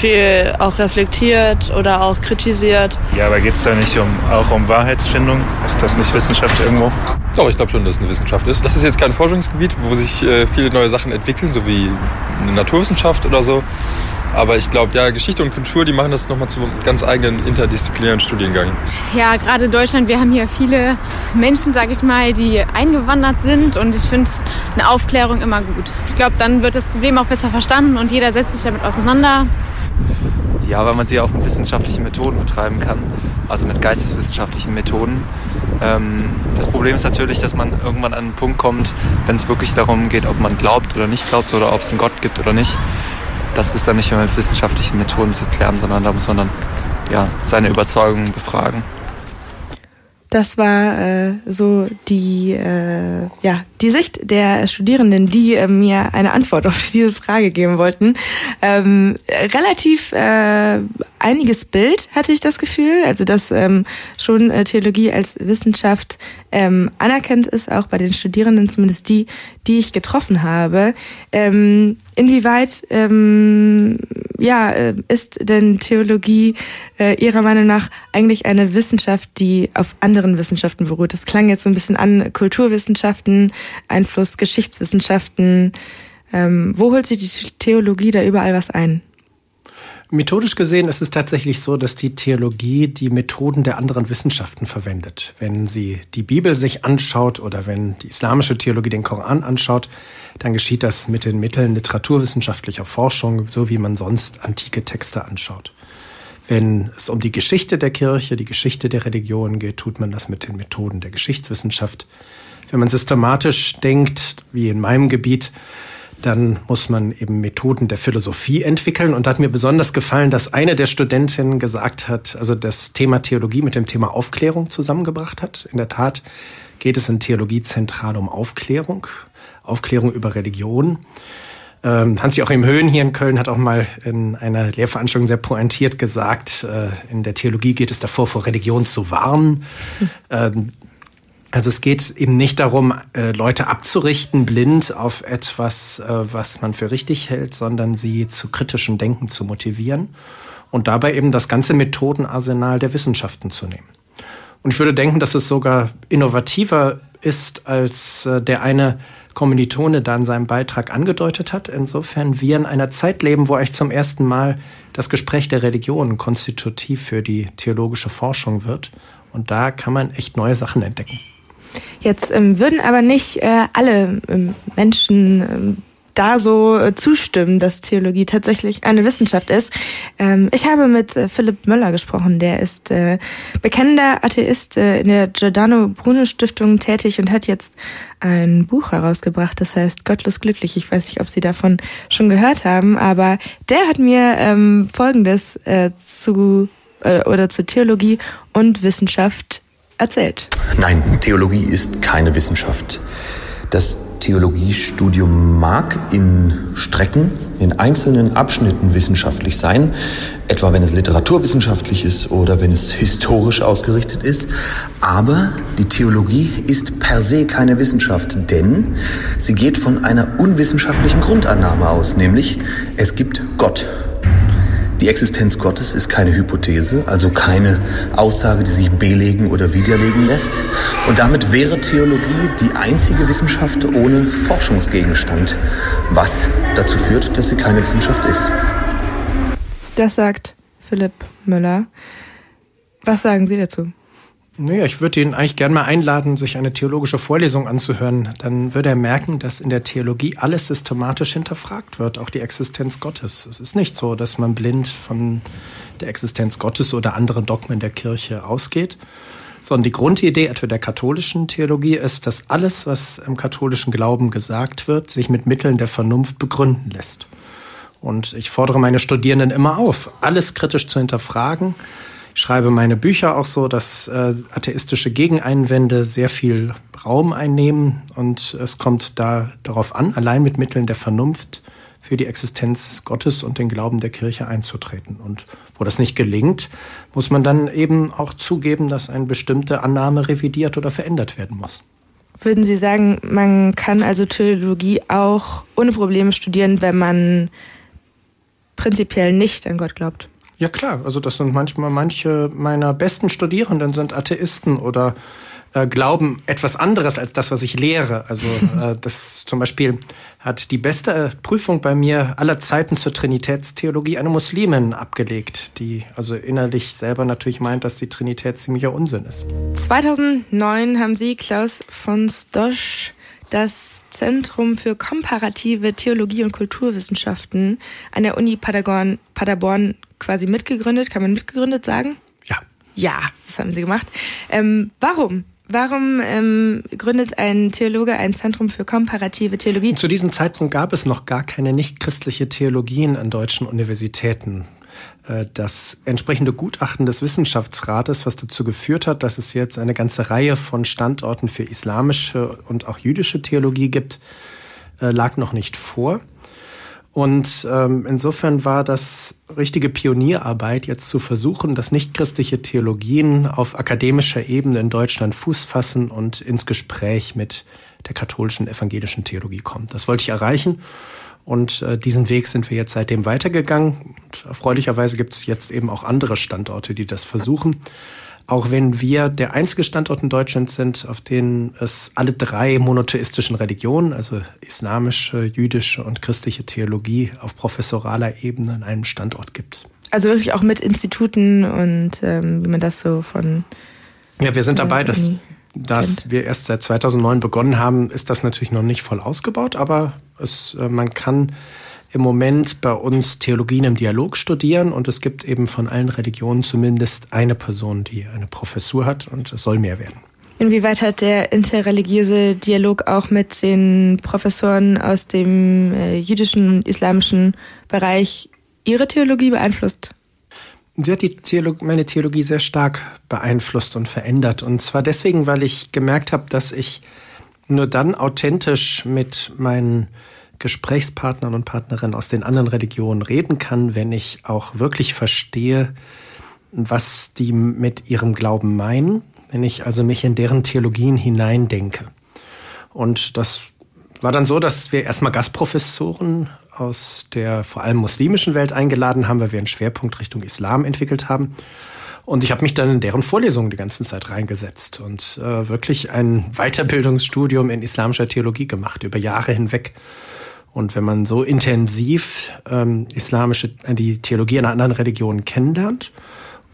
viel auch reflektiert oder auch kritisiert. Ja, aber geht es da nicht um, auch um Wahrheitsfindung? Ist das nicht Wissenschaft irgendwo? Doch, ich glaube schon, dass es eine Wissenschaft ist. Das ist jetzt kein Forschungsgebiet, wo sich äh, viele neue Sachen entwickeln, so wie eine Naturwissenschaft oder so. Aber ich glaube, ja, Geschichte und Kultur, die machen das nochmal zu einem ganz eigenen interdisziplinären Studiengang. Ja, gerade in Deutschland, wir haben hier viele Menschen, sag ich mal, die eingewandert sind und ich finde eine Aufklärung immer gut. Ich glaube, dann wird das Problem auch besser verstanden und jeder setzt sich damit auseinander. Ja, weil man sie auch mit wissenschaftlichen Methoden betreiben kann, also mit geisteswissenschaftlichen Methoden. Ähm, das Problem ist natürlich, dass man irgendwann an einen Punkt kommt, wenn es wirklich darum geht, ob man glaubt oder nicht glaubt oder ob es einen Gott gibt oder nicht das ist dann nicht mehr mit wissenschaftlichen Methoden zu klären, sondern da muss man dann ja, seine Überzeugungen befragen. Das war äh, so die, äh, ja, die Sicht der Studierenden, die äh, mir eine Antwort auf diese Frage geben wollten. Ähm, relativ äh, einiges Bild hatte ich das Gefühl, also dass ähm, schon äh, Theologie als Wissenschaft ähm, anerkannt ist, auch bei den Studierenden, zumindest die, die ich getroffen habe. Ähm, inwieweit ähm, ja, äh, ist denn Theologie äh, Ihrer Meinung nach eigentlich eine Wissenschaft, die auf anderen Wissenschaften beruht? Das klang jetzt so ein bisschen an Kulturwissenschaften, Einfluss Geschichtswissenschaften. Ähm, wo holt sich die Theologie da überall was ein? Methodisch gesehen ist es tatsächlich so, dass die Theologie die Methoden der anderen Wissenschaften verwendet. Wenn sie die Bibel sich anschaut oder wenn die islamische Theologie den Koran anschaut, dann geschieht das mit den Mitteln literaturwissenschaftlicher Forschung, so wie man sonst antike Texte anschaut. Wenn es um die Geschichte der Kirche, die Geschichte der Religion geht, tut man das mit den Methoden der Geschichtswissenschaft. Wenn man systematisch denkt, wie in meinem Gebiet, dann muss man eben Methoden der Philosophie entwickeln. Und da hat mir besonders gefallen, dass eine der Studentinnen gesagt hat, also das Thema Theologie mit dem Thema Aufklärung zusammengebracht hat. In der Tat geht es in Theologie zentral um Aufklärung, Aufklärung über Religion. Ähm, Hans-Joachim Höhn hier in Köln hat auch mal in einer Lehrveranstaltung sehr pointiert gesagt, äh, in der Theologie geht es davor, vor Religion zu warnen. Ähm, also es geht eben nicht darum, äh, Leute abzurichten, blind auf etwas, äh, was man für richtig hält, sondern sie zu kritischem Denken zu motivieren und dabei eben das ganze Methodenarsenal der Wissenschaften zu nehmen. Und ich würde denken, dass es sogar innovativer ist, als äh, der eine Kommilitone da in seinem Beitrag angedeutet hat. Insofern wir in einer Zeit leben, wo eigentlich zum ersten Mal das Gespräch der Religion konstitutiv für die theologische Forschung wird. Und da kann man echt neue Sachen entdecken. Jetzt ähm, würden aber nicht äh, alle ähm, Menschen ähm, da so äh, zustimmen, dass Theologie tatsächlich eine Wissenschaft ist. Ähm, ich habe mit äh, Philipp Möller gesprochen, der ist äh, bekennender Atheist äh, in der Giordano Bruno Stiftung tätig und hat jetzt ein Buch herausgebracht, das heißt Gottlos glücklich. Ich weiß nicht, ob Sie davon schon gehört haben, aber der hat mir ähm, Folgendes äh, zu äh, oder zu Theologie und Wissenschaft erzählt. Nein, Theologie ist keine Wissenschaft. Das Theologiestudium mag in Strecken, in einzelnen Abschnitten wissenschaftlich sein, etwa wenn es literaturwissenschaftlich ist oder wenn es historisch ausgerichtet ist. Aber die Theologie ist per se keine Wissenschaft, denn sie geht von einer unwissenschaftlichen Grundannahme aus, nämlich es gibt Gott. Die Existenz Gottes ist keine Hypothese, also keine Aussage, die sich belegen oder widerlegen lässt. Und damit wäre Theologie die einzige Wissenschaft ohne Forschungsgegenstand, was dazu führt, dass sie keine Wissenschaft ist. Das sagt Philipp Müller. Was sagen Sie dazu? Naja, ich würde ihn eigentlich gerne mal einladen, sich eine theologische Vorlesung anzuhören. Dann würde er merken, dass in der Theologie alles systematisch hinterfragt wird, auch die Existenz Gottes. Es ist nicht so, dass man blind von der Existenz Gottes oder anderen Dogmen der Kirche ausgeht, sondern die Grundidee etwa der katholischen Theologie ist, dass alles, was im katholischen Glauben gesagt wird, sich mit Mitteln der Vernunft begründen lässt. Und ich fordere meine Studierenden immer auf, alles kritisch zu hinterfragen, schreibe meine Bücher auch so, dass äh, atheistische Gegeneinwände sehr viel Raum einnehmen und es kommt da darauf an, allein mit Mitteln der Vernunft für die Existenz Gottes und den Glauben der Kirche einzutreten. Und wo das nicht gelingt, muss man dann eben auch zugeben, dass eine bestimmte Annahme revidiert oder verändert werden muss. Würden Sie sagen, man kann also Theologie auch ohne Probleme studieren, wenn man prinzipiell nicht an Gott glaubt? Ja klar, also das sind manchmal manche meiner besten Studierenden sind Atheisten oder äh, glauben etwas anderes als das, was ich lehre. Also äh, das zum Beispiel hat die beste Prüfung bei mir aller Zeiten zur Trinitätstheologie eine Muslimin abgelegt, die also innerlich selber natürlich meint, dass die Trinität ziemlicher Unsinn ist. 2009 haben Sie, Klaus von Stosch, das Zentrum für komparative Theologie und Kulturwissenschaften an der Uni Paderborn, Paderborn quasi mitgegründet. Kann man mitgegründet sagen? Ja. Ja, das haben Sie gemacht. Ähm, warum? Warum ähm, gründet ein Theologe ein Zentrum für komparative Theologie? Zu diesem Zeitpunkt gab es noch gar keine nichtchristliche Theologien an deutschen Universitäten. Äh, das entsprechende Gutachten des Wissenschaftsrates, was dazu geführt hat, dass es jetzt eine ganze Reihe von Standorten für islamische und auch jüdische Theologie gibt, äh, lag noch nicht vor. Und ähm, insofern war das richtige Pionierarbeit, jetzt zu versuchen, dass nichtchristliche Theologien auf akademischer Ebene in Deutschland Fuß fassen und ins Gespräch mit der katholischen evangelischen Theologie kommen. Das wollte ich erreichen. Und äh, diesen Weg sind wir jetzt seitdem weitergegangen. Und erfreulicherweise gibt es jetzt eben auch andere Standorte, die das versuchen. Auch wenn wir der einzige Standort in Deutschland sind, auf den es alle drei monotheistischen Religionen, also islamische, jüdische und christliche Theologie auf professoraler Ebene an einem Standort gibt. Also wirklich auch mit Instituten und ähm, wie man das so von. Ja, wir sind dabei, das dass wir erst seit 2009 begonnen haben, ist das natürlich noch nicht voll ausgebaut, aber es, äh, man kann im Moment bei uns Theologien im Dialog studieren und es gibt eben von allen Religionen zumindest eine Person, die eine Professur hat und es soll mehr werden. Inwieweit hat der interreligiöse Dialog auch mit den Professoren aus dem äh, jüdischen und islamischen Bereich Ihre Theologie beeinflusst? Sie hat die Theolog meine Theologie sehr stark beeinflusst und verändert. Und zwar deswegen, weil ich gemerkt habe, dass ich nur dann authentisch mit meinen Gesprächspartnern und Partnerinnen aus den anderen Religionen reden kann, wenn ich auch wirklich verstehe, was die mit ihrem Glauben meinen, wenn ich also mich in deren Theologien hineindenke. Und das war dann so, dass wir erstmal Gastprofessoren aus der vor allem muslimischen Welt eingeladen haben, weil wir einen Schwerpunkt Richtung Islam entwickelt haben. Und ich habe mich dann in deren Vorlesungen die ganze Zeit reingesetzt und äh, wirklich ein Weiterbildungsstudium in islamischer Theologie gemacht, über Jahre hinweg. Und wenn man so intensiv ähm, islamische, äh, die Theologie einer anderen Religion kennenlernt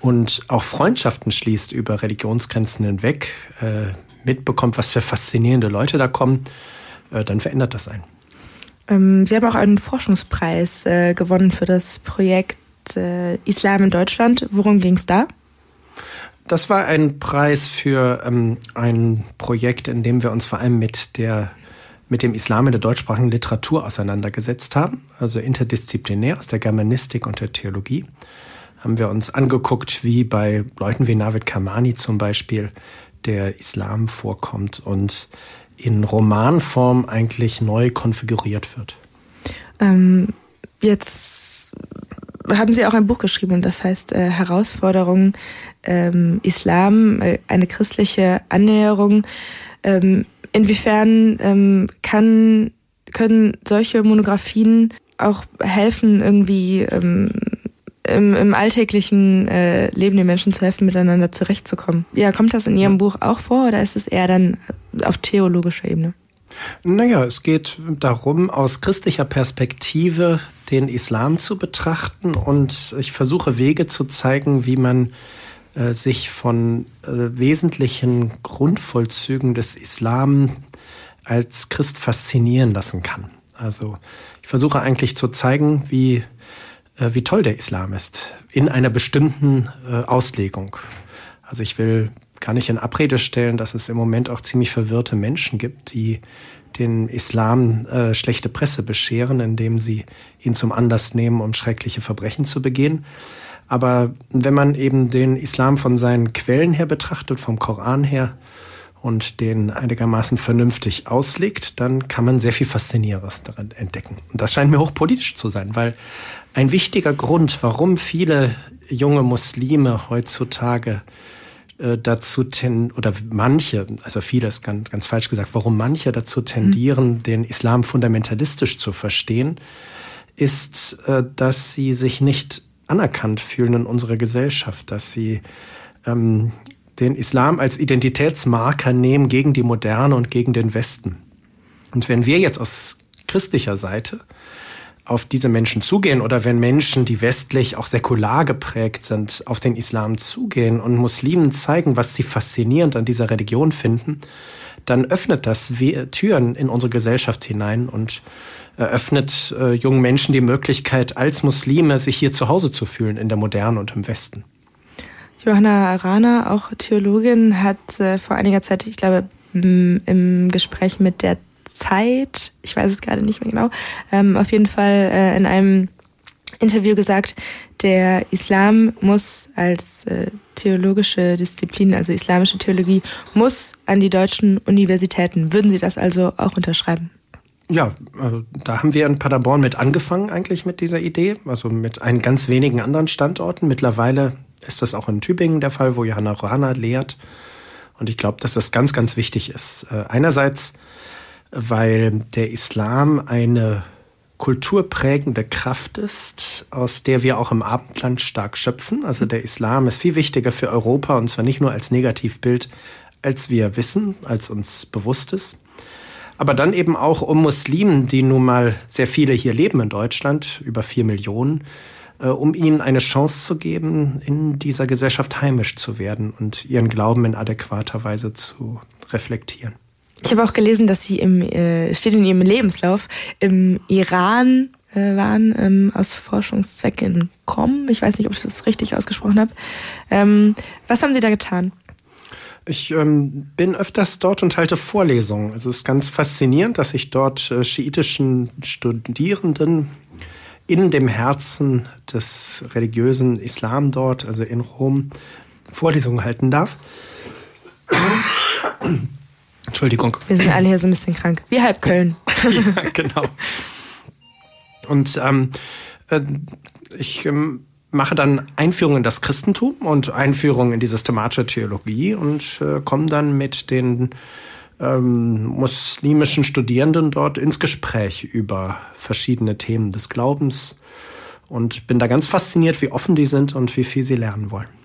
und auch Freundschaften schließt über Religionsgrenzen hinweg, äh, mitbekommt, was für faszinierende Leute da kommen, äh, dann verändert das einen. Ähm, Sie haben auch einen Forschungspreis äh, gewonnen für das Projekt äh, Islam in Deutschland. Worum ging es da? Das war ein Preis für ähm, ein Projekt, in dem wir uns vor allem mit der mit dem Islam in der deutschsprachigen Literatur auseinandergesetzt haben, also interdisziplinär aus der Germanistik und der Theologie, haben wir uns angeguckt, wie bei Leuten wie Navid Kamani zum Beispiel der Islam vorkommt und in Romanform eigentlich neu konfiguriert wird. Ähm, jetzt haben Sie auch ein Buch geschrieben, das heißt äh, Herausforderungen ähm, Islam, äh, eine christliche Annäherung. Ähm, inwiefern ähm, kann, können solche Monographien auch helfen, irgendwie ähm, im, im alltäglichen äh, Leben den Menschen zu helfen, miteinander zurechtzukommen. Ja, kommt das in Ihrem Buch auch vor oder ist es eher dann auf theologischer Ebene? Naja, es geht darum, aus christlicher Perspektive den Islam zu betrachten und ich versuche Wege zu zeigen, wie man äh, sich von äh, wesentlichen Grundvollzügen des Islam als Christ faszinieren lassen kann. Also ich versuche eigentlich zu zeigen, wie wie toll der Islam ist in einer bestimmten äh, Auslegung. Also ich will gar nicht in Abrede stellen, dass es im Moment auch ziemlich verwirrte Menschen gibt, die den Islam äh, schlechte Presse bescheren, indem sie ihn zum Anlass nehmen, um schreckliche Verbrechen zu begehen. Aber wenn man eben den Islam von seinen Quellen her betrachtet, vom Koran her, und den einigermaßen vernünftig auslegt, dann kann man sehr viel Faszinierendes darin entdecken. Und das scheint mir hochpolitisch zu sein, weil ein wichtiger Grund, warum viele junge Muslime heutzutage äh, dazu ten oder manche, also viele ist ganz, ganz falsch gesagt, warum manche dazu tendieren, mhm. den Islam fundamentalistisch zu verstehen, ist, äh, dass sie sich nicht anerkannt fühlen in unserer Gesellschaft, dass sie ähm, den Islam als Identitätsmarker nehmen gegen die Moderne und gegen den Westen. Und wenn wir jetzt aus christlicher Seite auf diese Menschen zugehen oder wenn Menschen, die westlich auch säkular geprägt sind, auf den Islam zugehen und Muslimen zeigen, was sie faszinierend an dieser Religion finden, dann öffnet das Türen in unsere Gesellschaft hinein und eröffnet äh, jungen Menschen die Möglichkeit, als Muslime sich hier zu Hause zu fühlen in der Moderne und im Westen. Johanna Arana, auch Theologin, hat äh, vor einiger Zeit, ich glaube, im Gespräch mit der Zeit, ich weiß es gerade nicht mehr genau, ähm, auf jeden Fall äh, in einem Interview gesagt, der Islam muss als äh, theologische Disziplin, also islamische Theologie, muss an die deutschen Universitäten. Würden Sie das also auch unterschreiben? Ja, also da haben wir in Paderborn mit angefangen eigentlich mit dieser Idee, also mit ein ganz wenigen anderen Standorten. Mittlerweile ist das auch in Tübingen der Fall, wo Johanna Rohana lehrt. Und ich glaube, dass das ganz, ganz wichtig ist. Äh, einerseits, weil der Islam eine kulturprägende Kraft ist, aus der wir auch im Abendland stark schöpfen. Also der Islam ist viel wichtiger für Europa und zwar nicht nur als Negativbild, als wir wissen, als uns bewusst ist. Aber dann eben auch um Muslimen, die nun mal sehr viele hier leben in Deutschland, über vier Millionen, äh, um ihnen eine Chance zu geben, in dieser Gesellschaft heimisch zu werden und ihren Glauben in adäquater Weise zu reflektieren. Ich habe auch gelesen, dass Sie im, äh, steht in Ihrem Lebenslauf, im Iran äh, waren, ähm, aus Forschungszwecken kommen. Ich weiß nicht, ob ich das richtig ausgesprochen habe. Ähm, was haben Sie da getan? Ich ähm, bin öfters dort und halte Vorlesungen. Es ist ganz faszinierend, dass ich dort äh, schiitischen Studierenden in dem Herzen des religiösen Islam dort, also in Rom, Vorlesungen halten darf. Entschuldigung. Wir sind alle hier so ein bisschen krank. Wie halb Köln. ja, genau. Und ähm, äh, ich ähm, mache dann Einführung in das Christentum und Einführung in die systematische Theologie und äh, komme dann mit den ähm, muslimischen Studierenden dort ins Gespräch über verschiedene Themen des Glaubens und bin da ganz fasziniert, wie offen die sind und wie viel sie lernen wollen.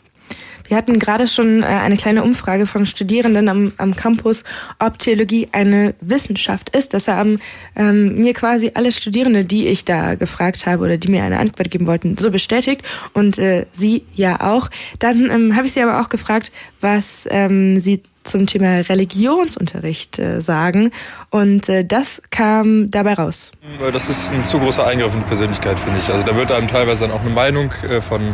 Wir hatten gerade schon äh, eine kleine Umfrage von Studierenden am, am Campus, ob Theologie eine Wissenschaft ist. Das haben ähm, mir quasi alle Studierende, die ich da gefragt habe oder die mir eine Antwort geben wollten, so bestätigt und äh, sie ja auch. Dann ähm, habe ich sie aber auch gefragt, was ähm, sie zum Thema Religionsunterricht äh, sagen. Und äh, das kam dabei raus. Das ist ein zu großer Eingriff in die Persönlichkeit, finde ich. Also da wird einem teilweise dann auch eine Meinung äh, von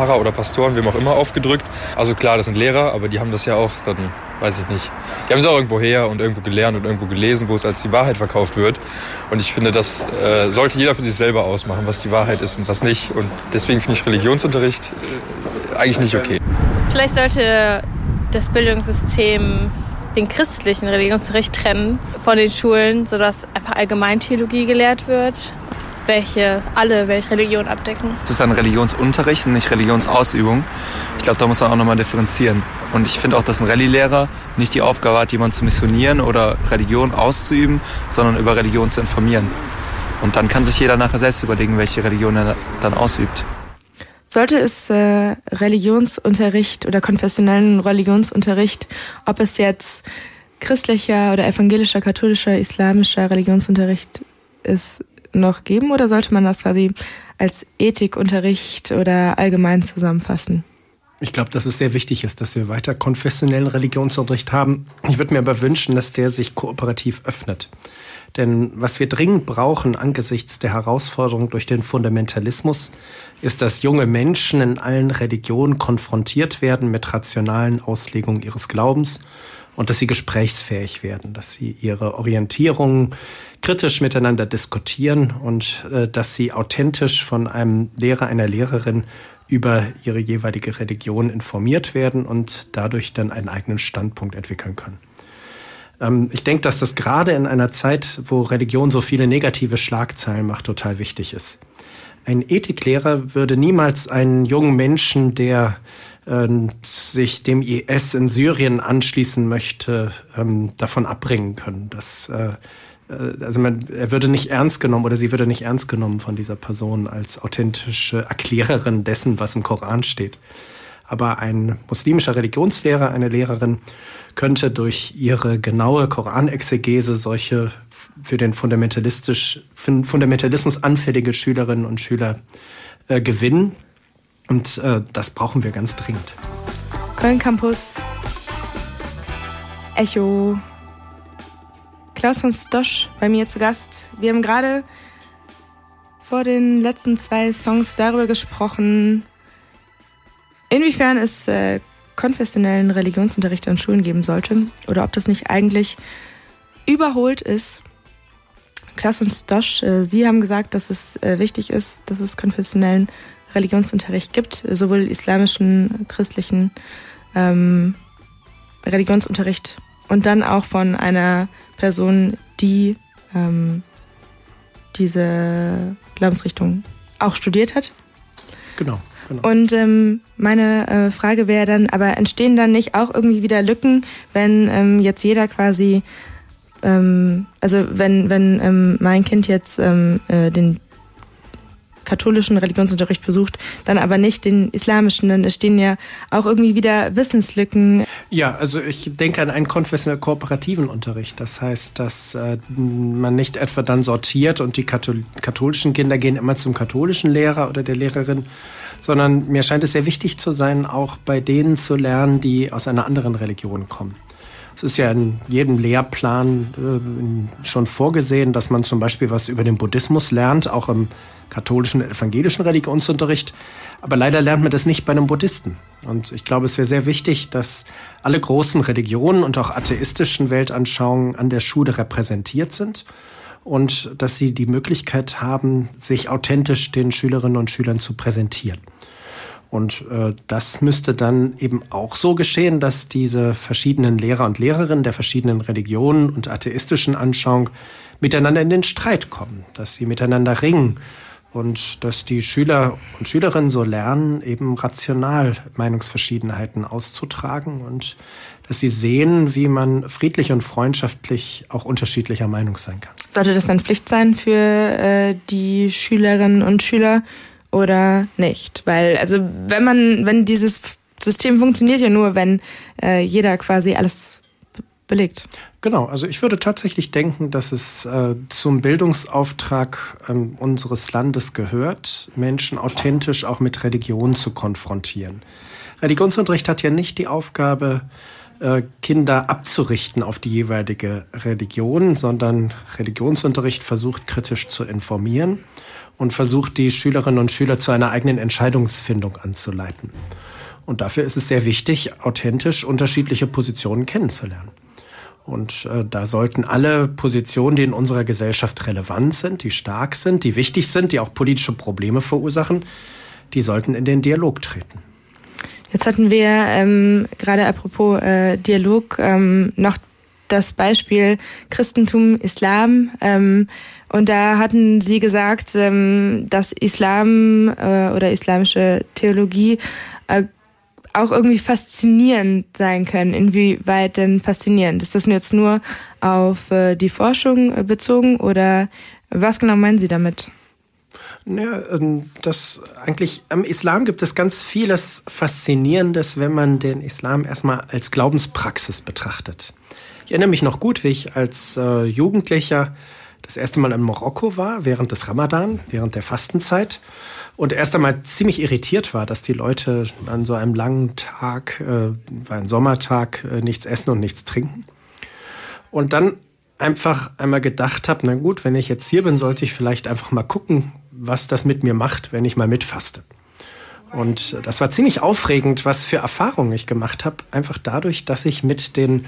Pfarrer oder Pastoren, wem auch immer, aufgedrückt. Also klar, das sind Lehrer, aber die haben das ja auch dann, weiß ich nicht. Die haben es auch irgendwo her und irgendwo gelernt und irgendwo gelesen, wo es als die Wahrheit verkauft wird. Und ich finde, das äh, sollte jeder für sich selber ausmachen, was die Wahrheit ist und was nicht. Und deswegen finde ich Religionsunterricht äh, eigentlich nicht okay. Vielleicht sollte das Bildungssystem den christlichen Religionsunterricht trennen von den Schulen, sodass einfach Allgemeintheologie gelehrt wird welche alle Weltreligionen abdecken. Es ist ein Religionsunterricht und nicht Religionsausübung. Ich glaube, da muss man auch nochmal differenzieren. Und ich finde auch, dass ein Rallye-Lehrer nicht die Aufgabe hat, jemanden zu missionieren oder Religion auszuüben, sondern über Religion zu informieren. Und dann kann sich jeder nachher selbst überlegen, welche Religion er dann ausübt. Sollte es äh, Religionsunterricht oder konfessionellen Religionsunterricht, ob es jetzt christlicher oder evangelischer, katholischer, islamischer Religionsunterricht ist, noch geben oder sollte man das quasi als Ethikunterricht oder allgemein zusammenfassen? Ich glaube, dass es sehr wichtig ist, dass wir weiter konfessionellen Religionsunterricht haben. Ich würde mir aber wünschen, dass der sich kooperativ öffnet. Denn was wir dringend brauchen angesichts der Herausforderung durch den Fundamentalismus, ist, dass junge Menschen in allen Religionen konfrontiert werden mit rationalen Auslegungen ihres Glaubens und dass sie gesprächsfähig werden, dass sie ihre Orientierung kritisch miteinander diskutieren und äh, dass sie authentisch von einem Lehrer, einer Lehrerin über ihre jeweilige Religion informiert werden und dadurch dann einen eigenen Standpunkt entwickeln können. Ähm, ich denke, dass das gerade in einer Zeit, wo Religion so viele negative Schlagzeilen macht, total wichtig ist. Ein Ethiklehrer würde niemals einen jungen Menschen, der äh, sich dem IS in Syrien anschließen möchte, ähm, davon abbringen können. Das äh, also man, er würde nicht ernst genommen oder sie würde nicht ernst genommen von dieser Person als authentische Erklärerin dessen, was im Koran steht. Aber ein muslimischer Religionslehrer, eine Lehrerin, könnte durch ihre genaue Koranexegese solche für den fundamentalistisch, Fundamentalismus anfällige Schülerinnen und Schüler äh, gewinnen. Und äh, das brauchen wir ganz dringend. Köln Campus, Echo Klaus von Stosch bei mir zu Gast. Wir haben gerade vor den letzten zwei Songs darüber gesprochen, inwiefern es äh, konfessionellen Religionsunterricht an Schulen geben sollte oder ob das nicht eigentlich überholt ist. Klaus und Stosch, äh, Sie haben gesagt, dass es äh, wichtig ist, dass es konfessionellen Religionsunterricht gibt, sowohl islamischen, christlichen ähm, Religionsunterricht und dann auch von einer Person, die ähm, diese Glaubensrichtung auch studiert hat. Genau. Genau. Und ähm, meine äh, Frage wäre dann, aber entstehen dann nicht auch irgendwie wieder Lücken, wenn ähm, jetzt jeder quasi, ähm, also wenn, wenn ähm, mein Kind jetzt ähm, äh, den katholischen Religionsunterricht besucht, dann aber nicht den islamischen, dann stehen ja auch irgendwie wieder Wissenslücken. Ja, also ich denke an einen konfessionell kooperativen Unterricht. Das heißt, dass äh, man nicht etwa dann sortiert und die Kathol katholischen Kinder gehen immer zum katholischen Lehrer oder der Lehrerin, sondern mir scheint es sehr wichtig zu sein, auch bei denen zu lernen, die aus einer anderen Religion kommen. Es ist ja in jedem Lehrplan äh, schon vorgesehen, dass man zum Beispiel was über den Buddhismus lernt, auch im katholischen und evangelischen Religionsunterricht. Aber leider lernt man das nicht bei einem Buddhisten. Und ich glaube, es wäre sehr wichtig, dass alle großen Religionen und auch atheistischen Weltanschauungen an der Schule repräsentiert sind und dass sie die Möglichkeit haben, sich authentisch den Schülerinnen und Schülern zu präsentieren. Und äh, das müsste dann eben auch so geschehen, dass diese verschiedenen Lehrer und Lehrerinnen der verschiedenen Religionen und atheistischen Anschauung miteinander in den Streit kommen, dass sie miteinander ringen und dass die Schüler und Schülerinnen so lernen, eben rational Meinungsverschiedenheiten auszutragen und dass sie sehen, wie man friedlich und freundschaftlich auch unterschiedlicher Meinung sein kann. Sollte das dann Pflicht sein für äh, die Schülerinnen und Schüler, oder nicht. Weil, also wenn man, wenn dieses System funktioniert ja nur, wenn äh, jeder quasi alles belegt. Genau, also ich würde tatsächlich denken, dass es äh, zum Bildungsauftrag ähm, unseres Landes gehört, Menschen authentisch auch mit Religion zu konfrontieren. Religionsunterricht hat ja nicht die Aufgabe, äh, Kinder abzurichten auf die jeweilige Religion, sondern Religionsunterricht versucht kritisch zu informieren und versucht, die Schülerinnen und Schüler zu einer eigenen Entscheidungsfindung anzuleiten. Und dafür ist es sehr wichtig, authentisch unterschiedliche Positionen kennenzulernen. Und äh, da sollten alle Positionen, die in unserer Gesellschaft relevant sind, die stark sind, die wichtig sind, die auch politische Probleme verursachen, die sollten in den Dialog treten. Jetzt hatten wir ähm, gerade apropos äh, Dialog ähm, noch das Beispiel Christentum, Islam. Ähm, und da hatten sie gesagt, ähm, dass Islam äh, oder islamische Theologie äh, auch irgendwie faszinierend sein können. Inwieweit denn faszinierend? Ist das jetzt nur auf äh, die Forschung äh, bezogen oder was genau meinen Sie damit? Ja, ähm, das eigentlich am Islam gibt es ganz vieles Faszinierendes, wenn man den Islam erstmal als Glaubenspraxis betrachtet. Ich erinnere mich noch gut, wie ich als äh, Jugendlicher das erste Mal in Marokko war, während des Ramadan, während der Fastenzeit. Und erst einmal ziemlich irritiert war, dass die Leute an so einem langen Tag, äh, war ein Sommertag, äh, nichts essen und nichts trinken. Und dann einfach einmal gedacht habe, na gut, wenn ich jetzt hier bin, sollte ich vielleicht einfach mal gucken, was das mit mir macht, wenn ich mal mitfaste. Und das war ziemlich aufregend, was für Erfahrungen ich gemacht habe, einfach dadurch, dass ich mit den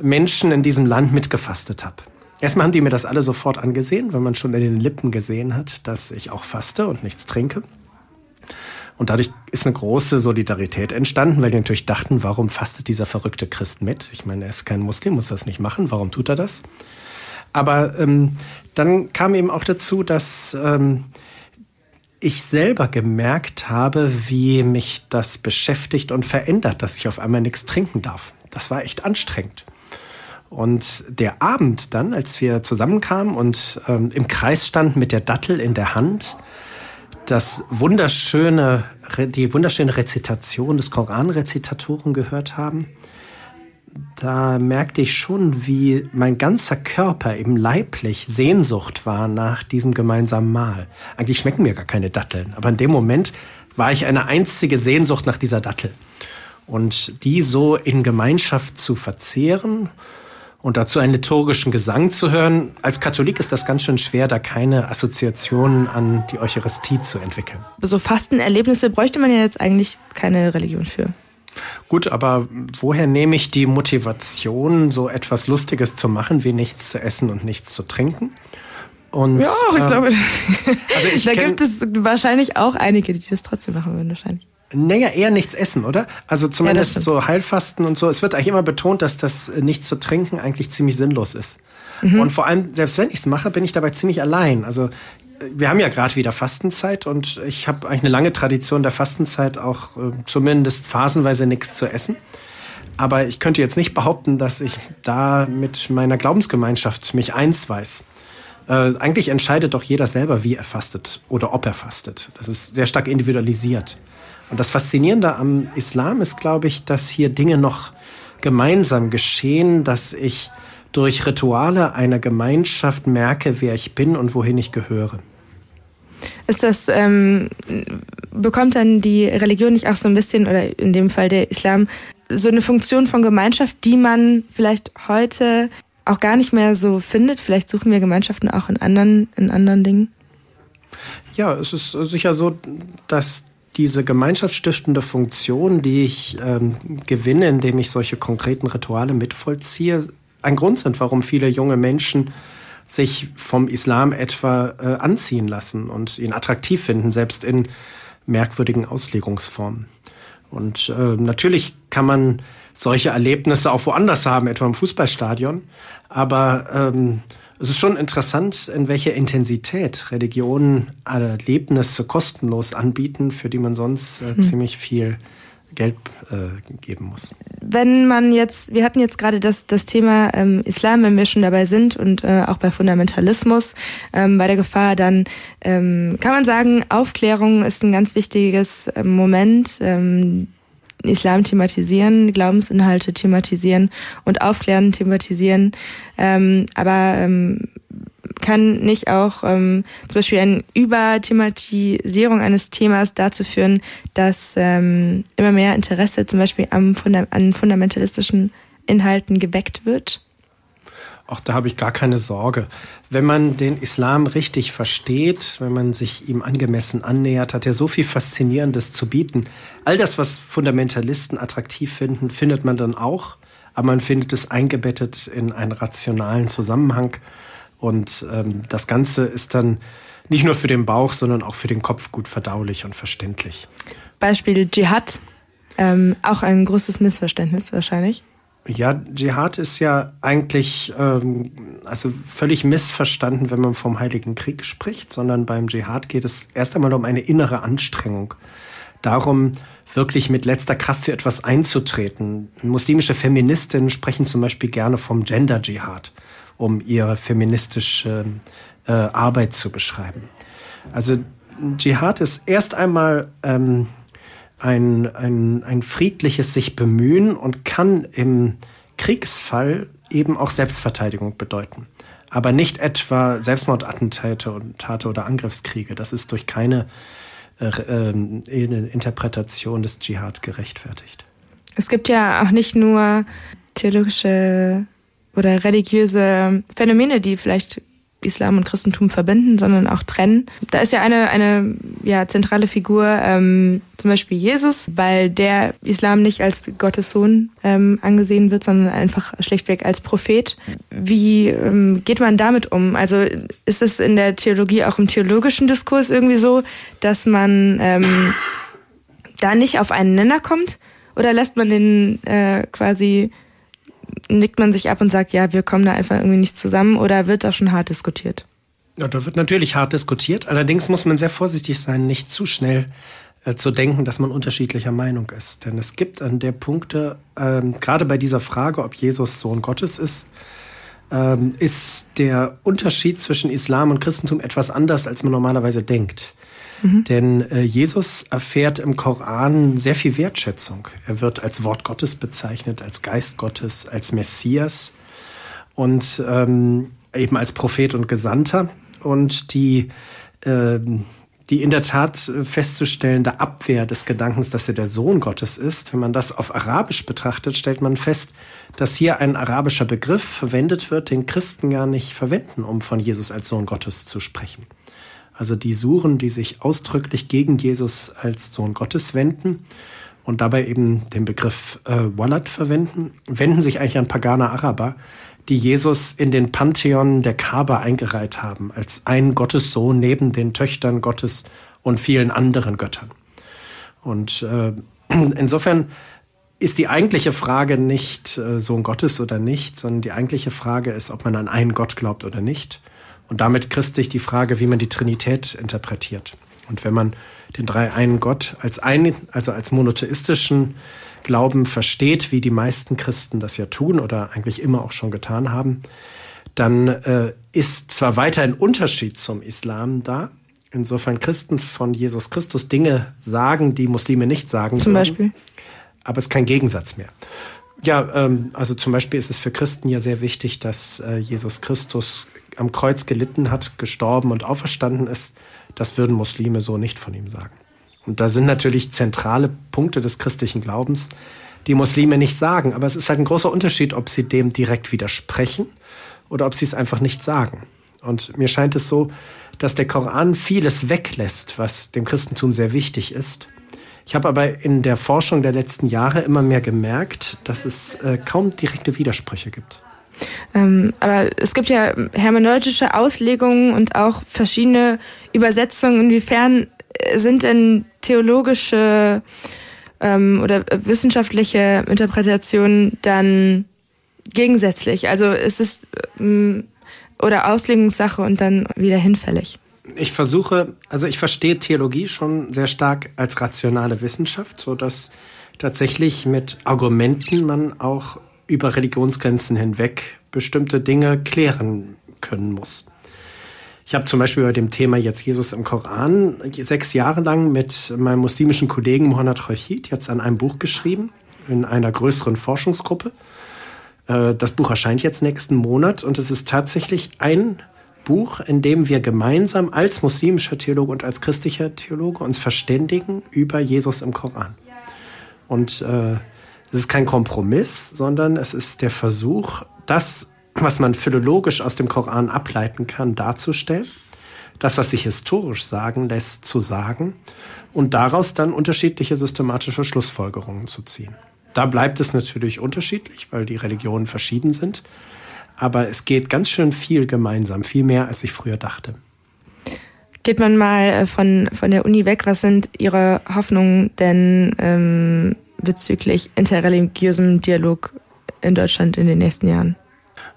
Menschen in diesem Land mitgefastet habe. Erstmal haben die mir das alle sofort angesehen, weil man schon in den Lippen gesehen hat, dass ich auch faste und nichts trinke. Und dadurch ist eine große Solidarität entstanden, weil die natürlich dachten, warum fastet dieser verrückte Christ mit? Ich meine, er ist kein Muslim, muss das nicht machen. Warum tut er das? Aber ähm, dann kam eben auch dazu, dass ähm, ich selber gemerkt habe, wie mich das beschäftigt und verändert, dass ich auf einmal nichts trinken darf. Das war echt anstrengend. Und der Abend dann, als wir zusammenkamen und ähm, im Kreis standen mit der Dattel in der Hand, das wunderschöne, die wunderschöne Rezitation des Koranrezitatoren gehört haben, da merkte ich schon, wie mein ganzer Körper eben leiblich Sehnsucht war nach diesem gemeinsamen Mahl. Eigentlich schmecken mir gar keine Datteln, aber in dem Moment war ich eine einzige Sehnsucht nach dieser Dattel. Und die so in Gemeinschaft zu verzehren und dazu einen liturgischen Gesang zu hören. Als Katholik ist das ganz schön schwer, da keine Assoziationen an die Eucharistie zu entwickeln. So Fastenerlebnisse bräuchte man ja jetzt eigentlich keine Religion für. Gut, aber woher nehme ich die Motivation, so etwas Lustiges zu machen, wie nichts zu essen und nichts zu trinken? Und, ja, ich äh, glaube, also ich da gibt es wahrscheinlich auch einige, die das trotzdem machen würden, wahrscheinlich. Naja, eher nichts essen, oder? Also zumindest ja, so Heilfasten und so. Es wird eigentlich immer betont, dass das äh, nichts zu trinken eigentlich ziemlich sinnlos ist. Mhm. Und vor allem, selbst wenn ich es mache, bin ich dabei ziemlich allein. Also äh, wir haben ja gerade wieder Fastenzeit und ich habe eigentlich eine lange Tradition der Fastenzeit, auch äh, zumindest phasenweise nichts zu essen. Aber ich könnte jetzt nicht behaupten, dass ich da mit meiner Glaubensgemeinschaft mich eins weiß. Äh, eigentlich entscheidet doch jeder selber, wie er fastet oder ob er fastet. Das ist sehr stark individualisiert. Und das Faszinierende am Islam ist, glaube ich, dass hier Dinge noch gemeinsam geschehen, dass ich durch Rituale einer Gemeinschaft merke, wer ich bin und wohin ich gehöre. Ist das, ähm, bekommt dann die Religion nicht auch so ein bisschen, oder in dem Fall der Islam, so eine Funktion von Gemeinschaft, die man vielleicht heute auch gar nicht mehr so findet? Vielleicht suchen wir Gemeinschaften auch in anderen, in anderen Dingen? Ja, es ist sicher so, dass diese gemeinschaftsstiftende Funktion, die ich ähm, gewinne, indem ich solche konkreten Rituale mitvollziehe, ein Grund sind, warum viele junge Menschen sich vom Islam etwa äh, anziehen lassen und ihn attraktiv finden, selbst in merkwürdigen Auslegungsformen. Und äh, natürlich kann man solche Erlebnisse auch woanders haben, etwa im Fußballstadion. Aber ähm, es ist schon interessant, in welcher Intensität Religionen Erlebnisse kostenlos anbieten, für die man sonst äh, hm. ziemlich viel Geld äh, geben muss. Wenn man jetzt, wir hatten jetzt gerade das, das Thema ähm, Islam, wenn wir schon dabei sind und äh, auch bei Fundamentalismus, ähm, bei der Gefahr, dann ähm, kann man sagen, Aufklärung ist ein ganz wichtiges äh, Moment. Ähm, Islam thematisieren, Glaubensinhalte thematisieren und aufklären thematisieren. Ähm, aber ähm, kann nicht auch ähm, zum Beispiel eine Überthematisierung eines Themas dazu führen, dass ähm, immer mehr Interesse zum Beispiel am Funda an fundamentalistischen Inhalten geweckt wird? Auch da habe ich gar keine Sorge. Wenn man den Islam richtig versteht, wenn man sich ihm angemessen annähert, hat er so viel Faszinierendes zu bieten. All das, was Fundamentalisten attraktiv finden, findet man dann auch, aber man findet es eingebettet in einen rationalen Zusammenhang. Und ähm, das Ganze ist dann nicht nur für den Bauch, sondern auch für den Kopf gut verdaulich und verständlich. Beispiel Dschihad, ähm, auch ein großes Missverständnis wahrscheinlich. Ja, Dschihad ist ja eigentlich ähm, also völlig missverstanden, wenn man vom Heiligen Krieg spricht, sondern beim Dschihad geht es erst einmal um eine innere Anstrengung. Darum, wirklich mit letzter Kraft für etwas einzutreten. Muslimische Feministinnen sprechen zum Beispiel gerne vom Gender Dschihad, um ihre feministische äh, Arbeit zu beschreiben. Also Dschihad ist erst einmal ähm, ein, ein, ein friedliches sich bemühen und kann im Kriegsfall eben auch Selbstverteidigung bedeuten. Aber nicht etwa Selbstmordattentate und Tate oder Angriffskriege. Das ist durch keine äh, äh, Interpretation des Dschihad gerechtfertigt. Es gibt ja auch nicht nur theologische oder religiöse Phänomene, die vielleicht Islam und Christentum verbinden, sondern auch trennen. Da ist ja eine, eine ja, zentrale Figur, ähm, zum Beispiel Jesus, weil der Islam nicht als Gottes Sohn ähm, angesehen wird, sondern einfach schlichtweg als Prophet. Wie ähm, geht man damit um? Also ist es in der Theologie auch im theologischen Diskurs irgendwie so, dass man ähm, da nicht auf einen Nenner kommt? Oder lässt man den äh, quasi nickt man sich ab und sagt, ja, wir kommen da einfach irgendwie nicht zusammen oder wird da schon hart diskutiert? Ja, da wird natürlich hart diskutiert. Allerdings muss man sehr vorsichtig sein, nicht zu schnell äh, zu denken, dass man unterschiedlicher Meinung ist. Denn es gibt an der Punkte, ähm, gerade bei dieser Frage, ob Jesus Sohn Gottes ist, ähm, ist der Unterschied zwischen Islam und Christentum etwas anders, als man normalerweise denkt. Mhm. Denn äh, Jesus erfährt im Koran sehr viel Wertschätzung. Er wird als Wort Gottes bezeichnet, als Geist Gottes, als Messias und ähm, eben als Prophet und Gesandter. Und die, äh, die in der Tat festzustellende Abwehr des Gedankens, dass er der Sohn Gottes ist, wenn man das auf Arabisch betrachtet, stellt man fest, dass hier ein arabischer Begriff verwendet wird, den Christen gar nicht verwenden, um von Jesus als Sohn Gottes zu sprechen. Also die Suren, die sich ausdrücklich gegen Jesus als Sohn Gottes wenden und dabei eben den Begriff äh, Wallat verwenden, wenden sich eigentlich an pagane Araber, die Jesus in den Pantheon der Kaaba eingereiht haben, als ein Gottessohn neben den Töchtern Gottes und vielen anderen Göttern. Und äh, insofern ist die eigentliche Frage nicht äh, Sohn Gottes oder nicht, sondern die eigentliche Frage ist, ob man an einen Gott glaubt oder nicht. Und damit christlich die Frage, wie man die Trinität interpretiert. Und wenn man den drei einen Gott als ein, also als monotheistischen Glauben versteht, wie die meisten Christen das ja tun oder eigentlich immer auch schon getan haben, dann äh, ist zwar weiter ein Unterschied zum Islam da, insofern Christen von Jesus Christus Dinge sagen, die Muslime nicht sagen. Zum würden, Beispiel. Aber es ist kein Gegensatz mehr. Ja, ähm, also zum Beispiel ist es für Christen ja sehr wichtig, dass äh, Jesus Christus am Kreuz gelitten hat, gestorben und auferstanden ist, das würden Muslime so nicht von ihm sagen. Und da sind natürlich zentrale Punkte des christlichen Glaubens, die Muslime nicht sagen. Aber es ist halt ein großer Unterschied, ob sie dem direkt widersprechen oder ob sie es einfach nicht sagen. Und mir scheint es so, dass der Koran vieles weglässt, was dem Christentum sehr wichtig ist. Ich habe aber in der Forschung der letzten Jahre immer mehr gemerkt, dass es äh, kaum direkte Widersprüche gibt. Ähm, aber es gibt ja hermeneutische Auslegungen und auch verschiedene Übersetzungen. Inwiefern sind denn theologische ähm, oder wissenschaftliche Interpretationen dann gegensätzlich? Also ist es ähm, oder Auslegungssache und dann wieder hinfällig? ich versuche, also ich verstehe Theologie schon sehr stark als rationale Wissenschaft, so dass tatsächlich mit Argumenten man auch über Religionsgrenzen hinweg bestimmte Dinge klären können muss. Ich habe zum Beispiel bei dem Thema jetzt Jesus im Koran sechs Jahre lang mit meinem muslimischen Kollegen Mohammad Rashid jetzt an einem Buch geschrieben, in einer größeren Forschungsgruppe. Äh, das Buch erscheint jetzt nächsten Monat und es ist tatsächlich ein Buch, in dem wir gemeinsam als muslimischer Theologe und als christlicher Theologe uns verständigen über Jesus im Koran. Und äh, es ist kein Kompromiss, sondern es ist der Versuch, das, was man philologisch aus dem Koran ableiten kann, darzustellen, das, was sich historisch sagen lässt, zu sagen und daraus dann unterschiedliche systematische Schlussfolgerungen zu ziehen. Da bleibt es natürlich unterschiedlich, weil die Religionen verschieden sind. Aber es geht ganz schön viel gemeinsam, viel mehr, als ich früher dachte. Geht man mal äh, von, von der Uni weg, was sind Ihre Hoffnungen denn ähm, bezüglich interreligiösem Dialog in Deutschland in den nächsten Jahren?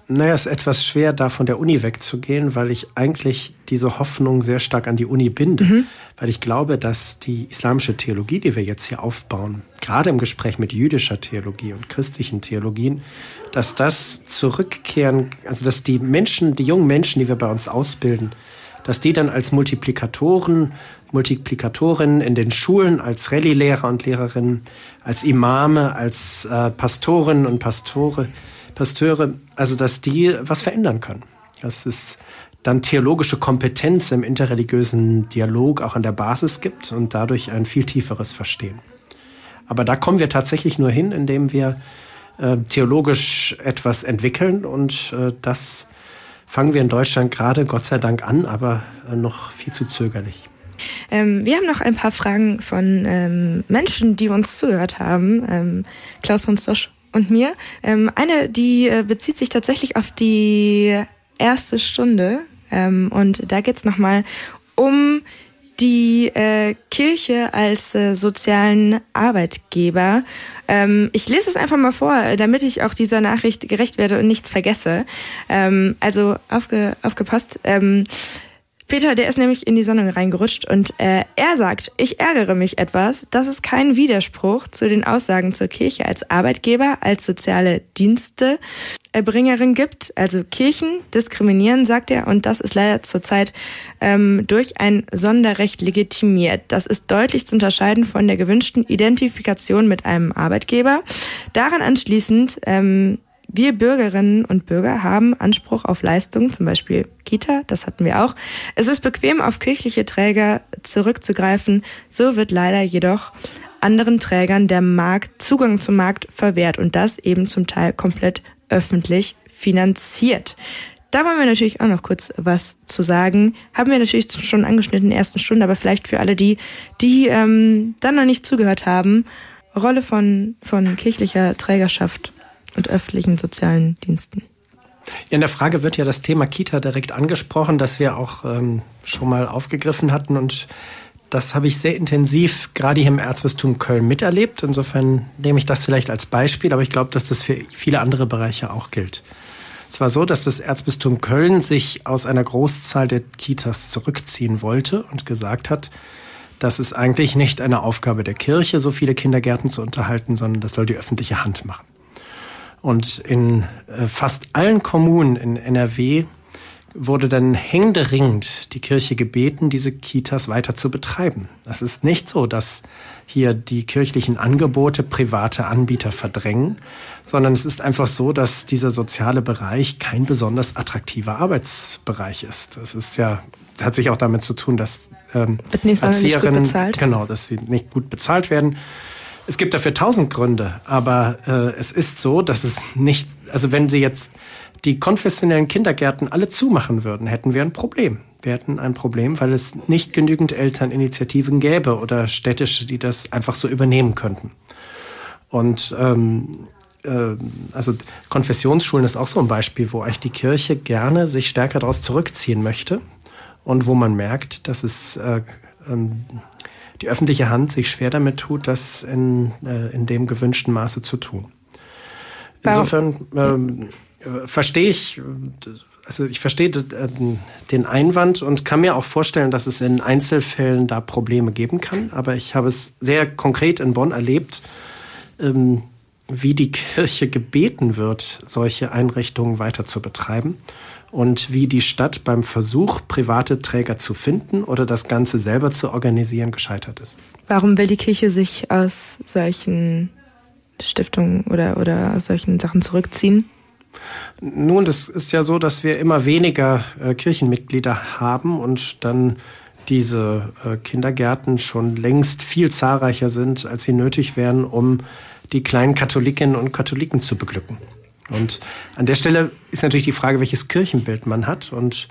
Naja, es ist etwas schwer, da von der Uni wegzugehen, weil ich eigentlich diese Hoffnung sehr stark an die Uni binde. Mhm. Weil ich glaube, dass die islamische Theologie, die wir jetzt hier aufbauen, gerade im Gespräch mit jüdischer Theologie und christlichen Theologien, dass das zurückkehren, also dass die Menschen, die jungen Menschen, die wir bei uns ausbilden, dass die dann als Multiplikatoren, Multiplikatorinnen in den Schulen, als Rallye-Lehrer und Lehrerinnen, als Imame, als äh, Pastorinnen und Pastore, Pasteure, also dass die was verändern können. Dass es dann theologische Kompetenz im interreligiösen Dialog auch an der Basis gibt und dadurch ein viel tieferes Verstehen. Aber da kommen wir tatsächlich nur hin, indem wir äh, theologisch etwas entwickeln und äh, das fangen wir in Deutschland gerade Gott sei Dank an, aber äh, noch viel zu zögerlich. Ähm, wir haben noch ein paar Fragen von ähm, Menschen, die uns zugehört haben. Ähm, Klaus von Stosch und mir. Ähm, eine, die äh, bezieht sich tatsächlich auf die erste Stunde. Ähm, und da geht es nochmal um die äh, Kirche als äh, sozialen Arbeitgeber. Ähm, ich lese es einfach mal vor, damit ich auch dieser Nachricht gerecht werde und nichts vergesse. Ähm, also aufge, aufgepasst. Ähm, Peter, der ist nämlich in die Sendung reingerutscht und äh, er sagt, ich ärgere mich etwas, dass es keinen Widerspruch zu den Aussagen zur Kirche als Arbeitgeber, als soziale Dienstebringerin gibt. Also Kirchen diskriminieren, sagt er, und das ist leider zurzeit ähm, durch ein Sonderrecht legitimiert. Das ist deutlich zu unterscheiden von der gewünschten Identifikation mit einem Arbeitgeber. Daran anschließend ähm, wir Bürgerinnen und Bürger haben Anspruch auf Leistungen, zum Beispiel Kita, das hatten wir auch. Es ist bequem, auf kirchliche Träger zurückzugreifen. So wird leider jedoch anderen Trägern der Markt, Zugang zum Markt verwehrt und das eben zum Teil komplett öffentlich finanziert. Da wollen wir natürlich auch noch kurz was zu sagen. Haben wir natürlich schon angeschnitten in der ersten Stunde, aber vielleicht für alle die, die ähm, dann noch nicht zugehört haben, Rolle von, von kirchlicher Trägerschaft und öffentlichen sozialen Diensten. In der Frage wird ja das Thema Kita direkt angesprochen, das wir auch ähm, schon mal aufgegriffen hatten. Und das habe ich sehr intensiv gerade hier im Erzbistum Köln miterlebt. Insofern nehme ich das vielleicht als Beispiel, aber ich glaube, dass das für viele andere Bereiche auch gilt. Es war so, dass das Erzbistum Köln sich aus einer Großzahl der Kitas zurückziehen wollte und gesagt hat, das ist eigentlich nicht eine Aufgabe der Kirche, so viele Kindergärten zu unterhalten, sondern das soll die öffentliche Hand machen. Und in äh, fast allen Kommunen in NRW wurde dann händeringend die Kirche gebeten, diese Kitas weiter zu betreiben. Es ist nicht so, dass hier die kirchlichen Angebote private Anbieter verdrängen, sondern es ist einfach so, dass dieser soziale Bereich kein besonders attraktiver Arbeitsbereich ist. Es ist ja hat sich auch damit zu tun, dass ähm, Erzieherinnen, genau, dass sie nicht gut bezahlt werden. Es gibt dafür tausend Gründe, aber äh, es ist so, dass es nicht, also wenn Sie jetzt die konfessionellen Kindergärten alle zumachen würden, hätten wir ein Problem. Wir hätten ein Problem, weil es nicht genügend Elterninitiativen gäbe oder städtische, die das einfach so übernehmen könnten. Und ähm, äh, also Konfessionsschulen ist auch so ein Beispiel, wo eigentlich die Kirche gerne sich stärker daraus zurückziehen möchte und wo man merkt, dass es äh, ähm, die öffentliche Hand sich schwer damit tut, das in, äh, in dem gewünschten Maße zu tun. Insofern ähm, äh, verstehe ich, also ich verstehe äh, den Einwand und kann mir auch vorstellen, dass es in Einzelfällen da Probleme geben kann. Aber ich habe es sehr konkret in Bonn erlebt, ähm, wie die Kirche gebeten wird, solche Einrichtungen weiter zu betreiben und wie die Stadt beim Versuch, private Träger zu finden oder das Ganze selber zu organisieren, gescheitert ist. Warum will die Kirche sich aus solchen Stiftungen oder, oder aus solchen Sachen zurückziehen? Nun, das ist ja so, dass wir immer weniger äh, Kirchenmitglieder haben und dann diese äh, Kindergärten schon längst viel zahlreicher sind, als sie nötig wären, um die kleinen Katholikinnen und Katholiken zu beglücken. Und an der Stelle ist natürlich die Frage, welches Kirchenbild man hat. Und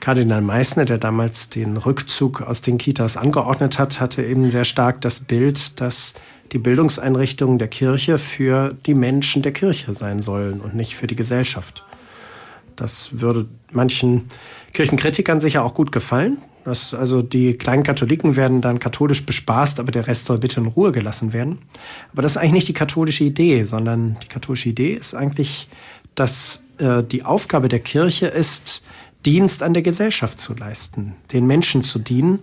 Kardinal Meissner, der damals den Rückzug aus den Kitas angeordnet hat, hatte eben sehr stark das Bild, dass die Bildungseinrichtungen der Kirche für die Menschen der Kirche sein sollen und nicht für die Gesellschaft. Das würde manchen Kirchenkritikern sicher auch gut gefallen. Das, also die kleinen Katholiken werden dann katholisch bespaßt, aber der Rest soll bitte in Ruhe gelassen werden. Aber das ist eigentlich nicht die katholische Idee, sondern die katholische Idee ist eigentlich, dass äh, die Aufgabe der Kirche ist, Dienst an der Gesellschaft zu leisten, den Menschen zu dienen.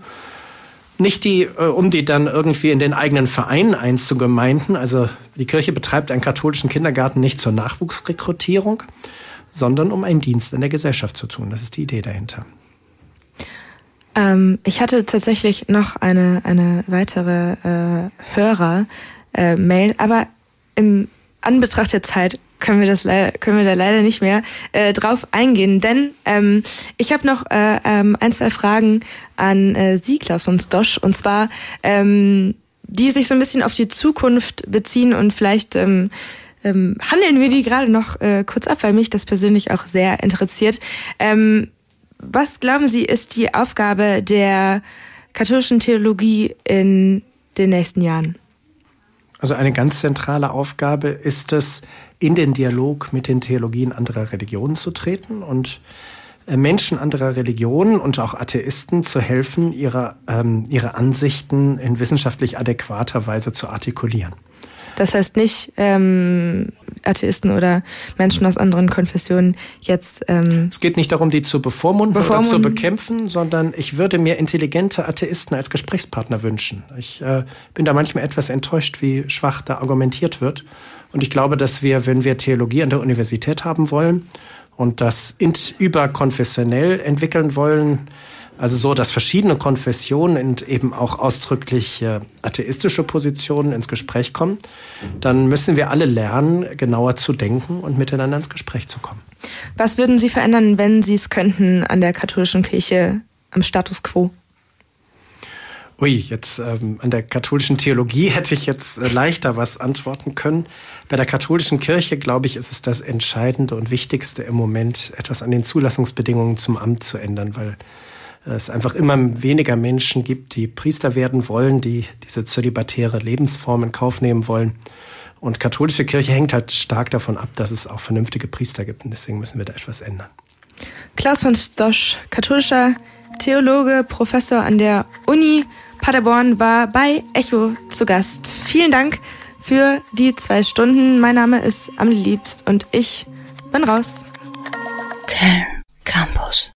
Nicht die, äh, um die dann irgendwie in den eigenen Verein einzugemeinden. Also die Kirche betreibt einen katholischen Kindergarten nicht zur Nachwuchsrekrutierung, sondern um einen Dienst an der Gesellschaft zu tun. Das ist die Idee dahinter. Ähm, ich hatte tatsächlich noch eine, eine weitere äh, Hörer-Mail, äh, aber im Anbetracht der Zeit können wir das leider, können wir da leider nicht mehr äh, drauf eingehen, denn ähm, ich habe noch äh, ähm, ein zwei Fragen an äh, Sie, Klaus von Stosch, und zwar ähm, die sich so ein bisschen auf die Zukunft beziehen und vielleicht ähm, ähm, handeln wir die gerade noch äh, kurz ab, weil mich das persönlich auch sehr interessiert. Ähm, was glauben Sie, ist die Aufgabe der katholischen Theologie in den nächsten Jahren? Also eine ganz zentrale Aufgabe ist es, in den Dialog mit den Theologien anderer Religionen zu treten und äh, Menschen anderer Religionen und auch Atheisten zu helfen, ihre, ähm, ihre Ansichten in wissenschaftlich adäquater Weise zu artikulieren. Das heißt nicht ähm, Atheisten oder Menschen aus anderen Konfessionen jetzt. Ähm, es geht nicht darum, die zu bevormunden, bevormunden, oder zu bekämpfen, sondern ich würde mir intelligente Atheisten als Gesprächspartner wünschen. Ich äh, bin da manchmal etwas enttäuscht, wie schwach da argumentiert wird. Und ich glaube, dass wir, wenn wir Theologie an der Universität haben wollen und das überkonfessionell entwickeln wollen, also so, dass verschiedene Konfessionen und eben auch ausdrücklich atheistische Positionen ins Gespräch kommen, dann müssen wir alle lernen, genauer zu denken und miteinander ins Gespräch zu kommen. Was würden Sie verändern, wenn Sie es könnten an der katholischen Kirche am Status quo? Ui, jetzt ähm, an der katholischen Theologie hätte ich jetzt äh, leichter was antworten können. Bei der katholischen Kirche, glaube ich, ist es das Entscheidende und Wichtigste im Moment, etwas an den Zulassungsbedingungen zum Amt zu ändern, weil es einfach immer weniger Menschen gibt, die Priester werden wollen, die diese zölibatäre Lebensform in Kauf nehmen wollen. Und katholische Kirche hängt halt stark davon ab, dass es auch vernünftige Priester gibt. Und deswegen müssen wir da etwas ändern. Klaus von Stosch, katholischer Theologe, Professor an der Uni Paderborn, war bei Echo zu Gast. Vielen Dank für die zwei Stunden. Mein Name ist Amelie Liebst und ich bin raus. Köln Campus.